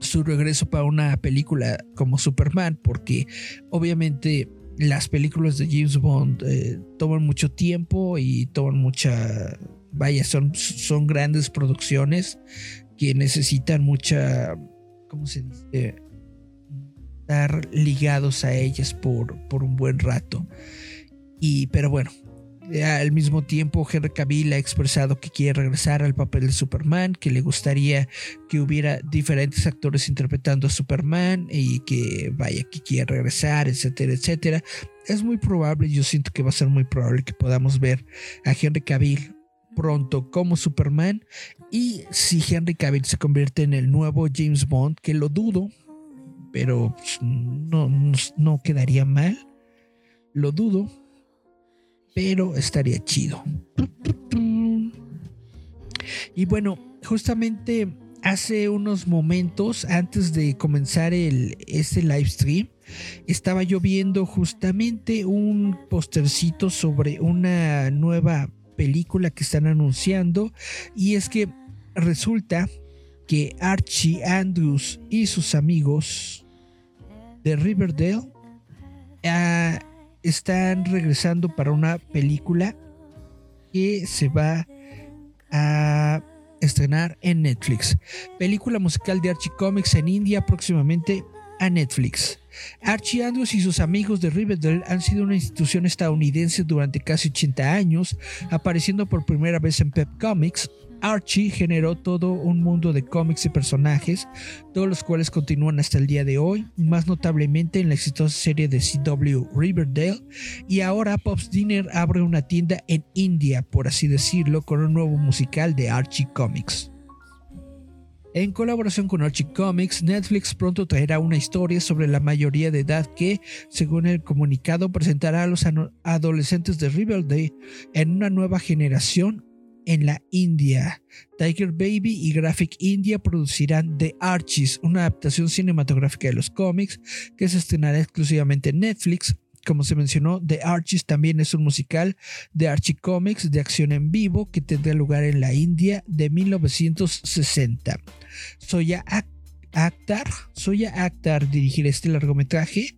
su regreso para una película como Superman, porque obviamente las películas de James Bond eh, toman mucho tiempo y toman mucha, vaya, son, son grandes producciones que necesitan mucha, ¿cómo se dice? Estar ligados a ellas por, por un buen rato. Y, pero bueno, al mismo tiempo, Henry Cavill ha expresado que quiere regresar al papel de Superman, que le gustaría que hubiera diferentes actores interpretando a Superman y que vaya, que quiere regresar, etcétera, etcétera. Es muy probable, yo siento que va a ser muy probable que podamos ver a Henry Cavill pronto como Superman y si Henry Cavill se convierte en el nuevo James Bond, que lo dudo, pero pues, no, no quedaría mal, lo dudo pero estaría chido. Y bueno, justamente hace unos momentos antes de comenzar el, este live stream, estaba yo viendo justamente un postercito sobre una nueva película que están anunciando y es que resulta que Archie Andrews y sus amigos de Riverdale uh, están regresando para una película que se va a estrenar en Netflix. Película musical de Archie Comics en India próximamente a Netflix. Archie Andrews y sus amigos de Riverdale han sido una institución estadounidense durante casi 80 años, apareciendo por primera vez en Pep Comics, Archie generó todo un mundo de cómics y personajes, todos los cuales continúan hasta el día de hoy, más notablemente en la exitosa serie de CW Riverdale, y ahora Pop's Dinner abre una tienda en India, por así decirlo, con un nuevo musical de Archie Comics. En colaboración con Archie Comics, Netflix pronto traerá una historia sobre la mayoría de edad que, según el comunicado, presentará a los adolescentes de Riverdale en una nueva generación en la India. Tiger Baby y Graphic India producirán The Archies, una adaptación cinematográfica de los cómics que se estrenará exclusivamente en Netflix. Como se mencionó, The Archies también es un musical de Archie Comics de acción en vivo que tendrá lugar en la India de 1960. Soya Akhtar, Soya Akhtar dirigirá este largometraje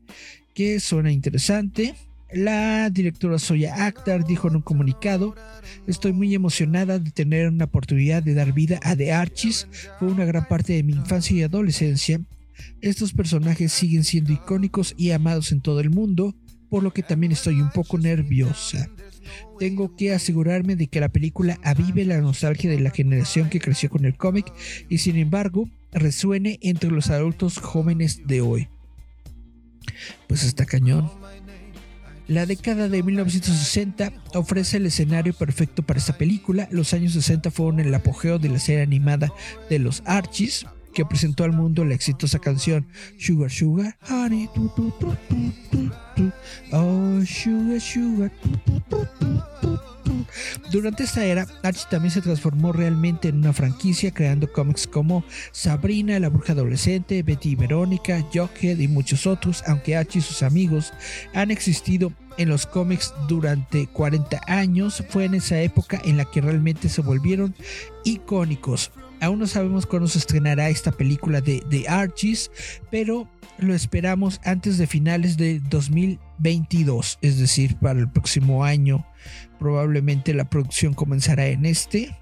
que suena interesante. La directora Soya Akhtar dijo en un comunicado, estoy muy emocionada de tener una oportunidad de dar vida a The Archies, fue una gran parte de mi infancia y adolescencia. Estos personajes siguen siendo icónicos y amados en todo el mundo, por lo que también estoy un poco nerviosa. Tengo que asegurarme de que la película avive la nostalgia de la generación que creció con el cómic y sin embargo resuene entre los adultos jóvenes de hoy. Pues está cañón. La década de 1960 ofrece el escenario perfecto para esta película. Los años 60 fueron el apogeo de la serie animada de los Archies, que presentó al mundo la exitosa canción Sugar Sugar, Honey, oh. Durante esta era, Archie también se transformó realmente en una franquicia, creando cómics como Sabrina, la bruja adolescente, Betty y Verónica, Jughead y muchos otros, aunque Archie y sus amigos han existido en los cómics durante 40 años, fue en esa época en la que realmente se volvieron icónicos. Aún no sabemos cuándo se estrenará esta película de, The Archies, pero lo esperamos antes de finales de 2022, es decir, para el próximo año. Probablemente la producción comenzará en este.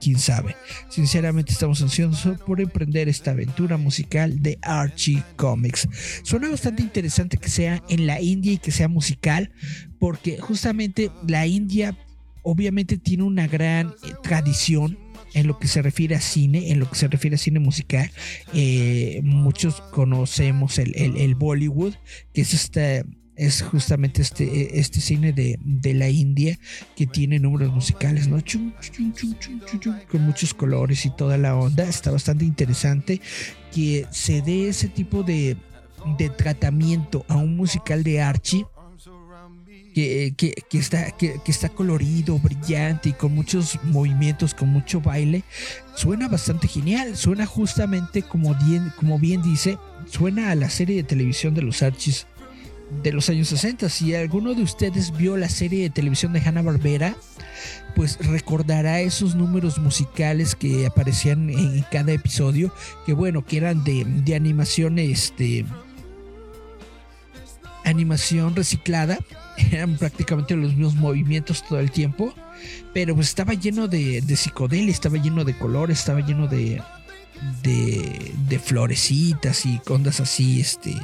Quién sabe. Sinceramente estamos ansiosos por emprender esta aventura musical de Archie Comics. Suena bastante interesante que sea en la India y que sea musical, porque justamente la India obviamente tiene una gran eh, tradición en lo que se refiere a cine, en lo que se refiere a cine musical, eh, muchos conocemos el, Bollywood, que es este es justamente este, este cine de, la India que tiene números musicales, ¿no? con muchos colores y toda la onda. Está bastante interesante que se dé ese tipo de, de tratamiento a un musical de Archie que, está, que, está colorido, brillante y con muchos movimientos, con mucho baile, suena bastante genial. Suena justamente como bien, como bien dice, suena a la serie de televisión de los Archies de los años 60. Si alguno de ustedes vio la serie de televisión de Hanna Barbera, pues recordará esos números musicales que aparecían en cada episodio, que bueno, que eran de, de animación, este, animación reciclada eran prácticamente los mismos movimientos todo el tiempo, pero pues estaba lleno de, de psicodelia, estaba lleno de colores, estaba lleno de, de, de florecitas y ondas así, este,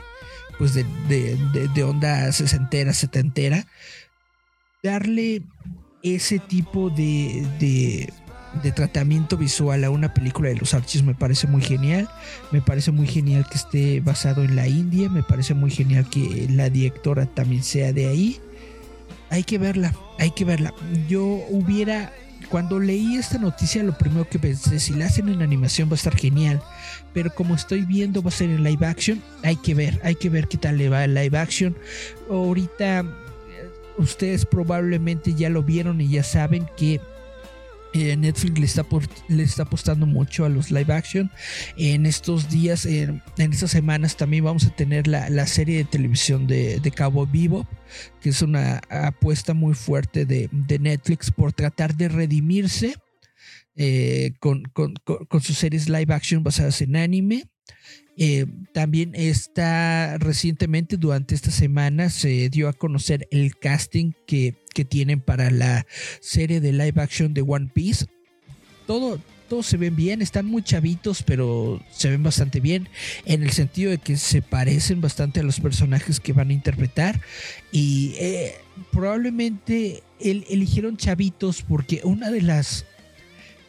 pues de, de, de onda sesentera, setentera. Darle ese tipo de, de de tratamiento visual a una película de los Archies me parece muy genial. Me parece muy genial que esté basado en la India. Me parece muy genial que la directora también sea de ahí. Hay que verla, hay que verla. Yo hubiera, cuando leí esta noticia, lo primero que pensé, si la hacen en animación va a estar genial. Pero como estoy viendo va a ser en live action, hay que ver, hay que ver qué tal le va el live action. Ahorita eh, ustedes probablemente ya lo vieron y ya saben que eh, Netflix le está, le está apostando mucho a los live action. En estos días, en, estas semanas, también vamos a tener la, serie de televisión de, Cabo Vivo, que es una apuesta muy fuerte de, Netflix por tratar de redimirse eh, con, sus series live action basadas en anime. Eh, también está recientemente, durante esta semana, se dio a conocer el casting que, tienen para la serie de live action de One Piece. Todo, todos se ven bien, están muy chavitos, pero se ven bastante bien en el sentido de que se parecen bastante a los personajes que van a interpretar. Y eh, probablemente eligieron chavitos porque una de las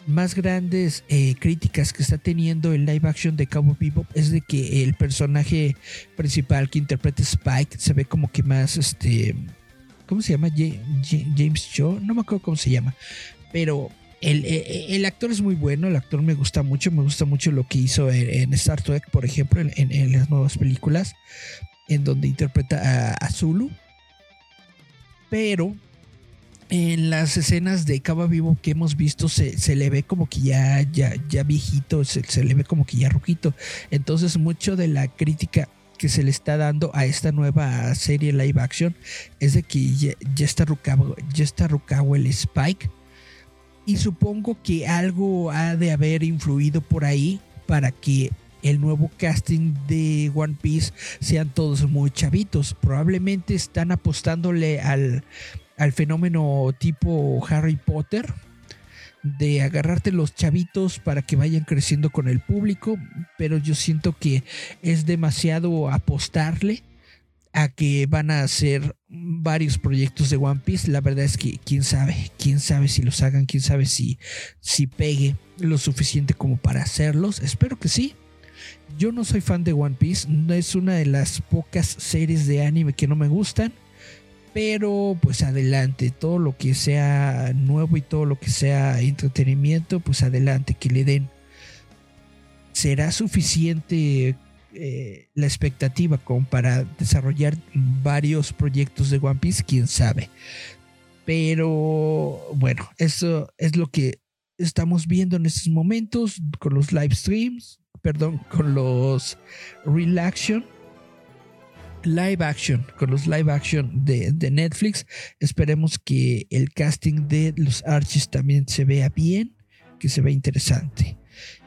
más grandes eh, críticas que está teniendo el live action de Cowboy Bebop es de que el personaje principal que interpreta Spike se ve como que más este ¿cómo se llama? James Cho, no me acuerdo cómo se llama, pero el, eh, eh, el, actor es muy bueno, el actor me gusta mucho, me gusta mucho lo que hizo en, Star Trek, por ejemplo, en, las nuevas películas, en donde interpreta a Zulu. Pero en las escenas de Cabo Vivo que hemos visto se, se le ve como que ya, ya, ya viejito, se, se, le ve como que ya rojito. Entonces mucho de la crítica que se le está dando a esta nueva serie live action es de que ya, está Rukawa, ya está el Spike. Y supongo que algo ha de haber influido por ahí para que el nuevo casting de One Piece sean todos muy chavitos. Probablemente están apostándole al, al fenómeno tipo Harry Potter de agarrarte los chavitos para que vayan creciendo con el público, pero yo siento que es demasiado apostarle a que van a hacer varios proyectos de One Piece. La verdad es que quién sabe, quién sabe si los hagan, quién sabe si, si pegue lo suficiente como para hacerlos. Espero que sí. Yo no soy fan de One Piece, no es una de las pocas series de anime que no me gustan. Pero pues adelante, todo lo que sea nuevo y todo lo que sea entretenimiento, pues adelante, que le den. ¿Será suficiente eh, la expectativa como para desarrollar varios proyectos de One Piece? Quién sabe. Pero bueno, eso es lo que estamos viendo en estos momentos con los live streams, perdón, con los real action live action, con los live action de, de, Netflix. Esperemos que el casting de los Archies también se vea bien, que se vea interesante.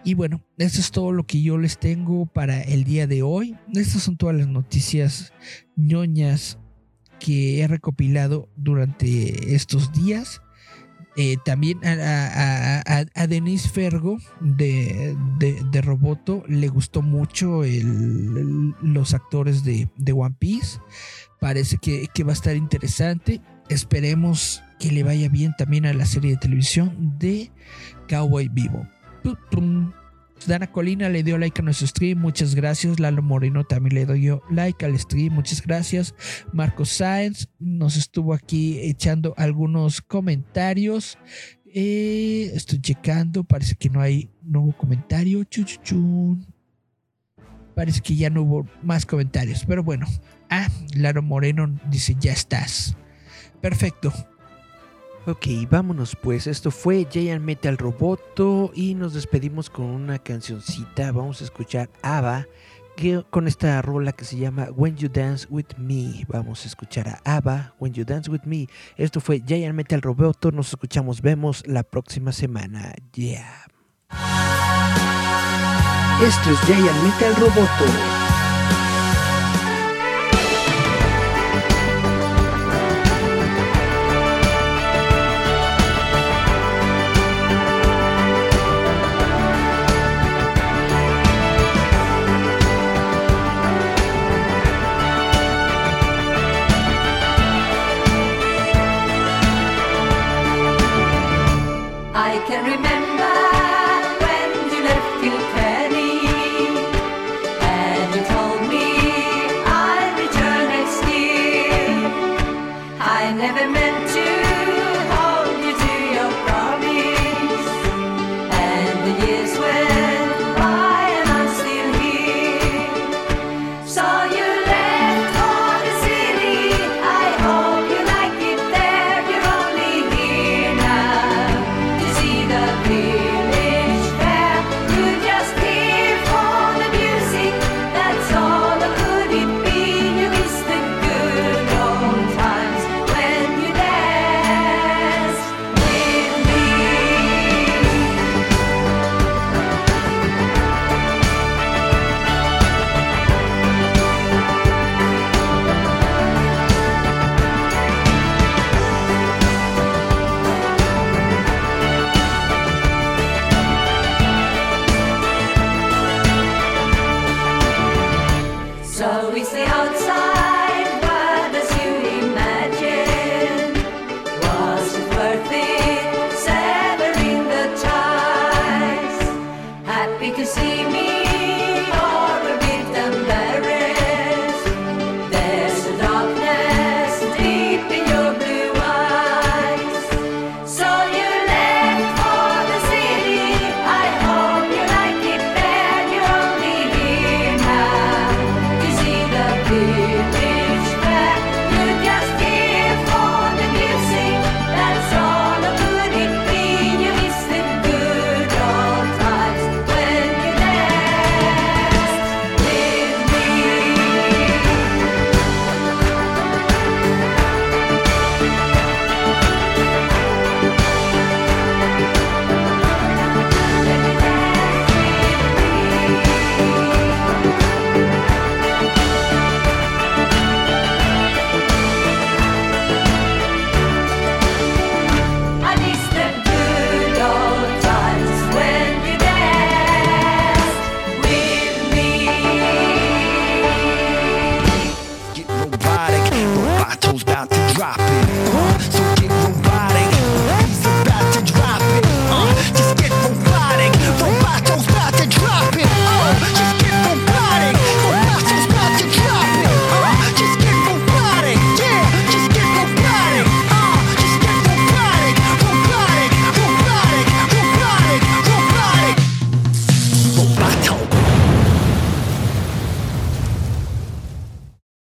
Y bueno, eso es todo lo que yo les tengo para el día de hoy. Estas son todas las noticias ñoñas que he recopilado durante estos días. Eh, también a, a, a, a, Denise Fergo de, de, de, Roboto le gustó mucho los actores de, de, One Piece. Parece que, que, va a estar interesante. Esperemos que le vaya bien también a la serie de televisión de Cowboy Vivo. Dana Colina le dio like a nuestro stream, muchas gracias. Lalo Moreno también le dio like al stream, muchas gracias. Marcos Sáenz nos estuvo aquí echando algunos comentarios. Eh, estoy checando, parece que no hay nuevo comentario. Chuchuchun. Parece que ya no hubo más comentarios, pero bueno. Ah, Lalo Moreno dice ya estás. Perfecto. Ok, vámonos pues. Esto fue Giant Metal Roboto y nos despedimos con una cancioncita. Vamos a escuchar ABBA que, con esta rola que se llama When You Dance With Me. Vamos a escuchar a ABBA, When You Dance With Me. Esto fue Giant Metal Roboto. Nos escuchamos, vemos la próxima semana. Yeah. Esto es Giant Metal Roboto.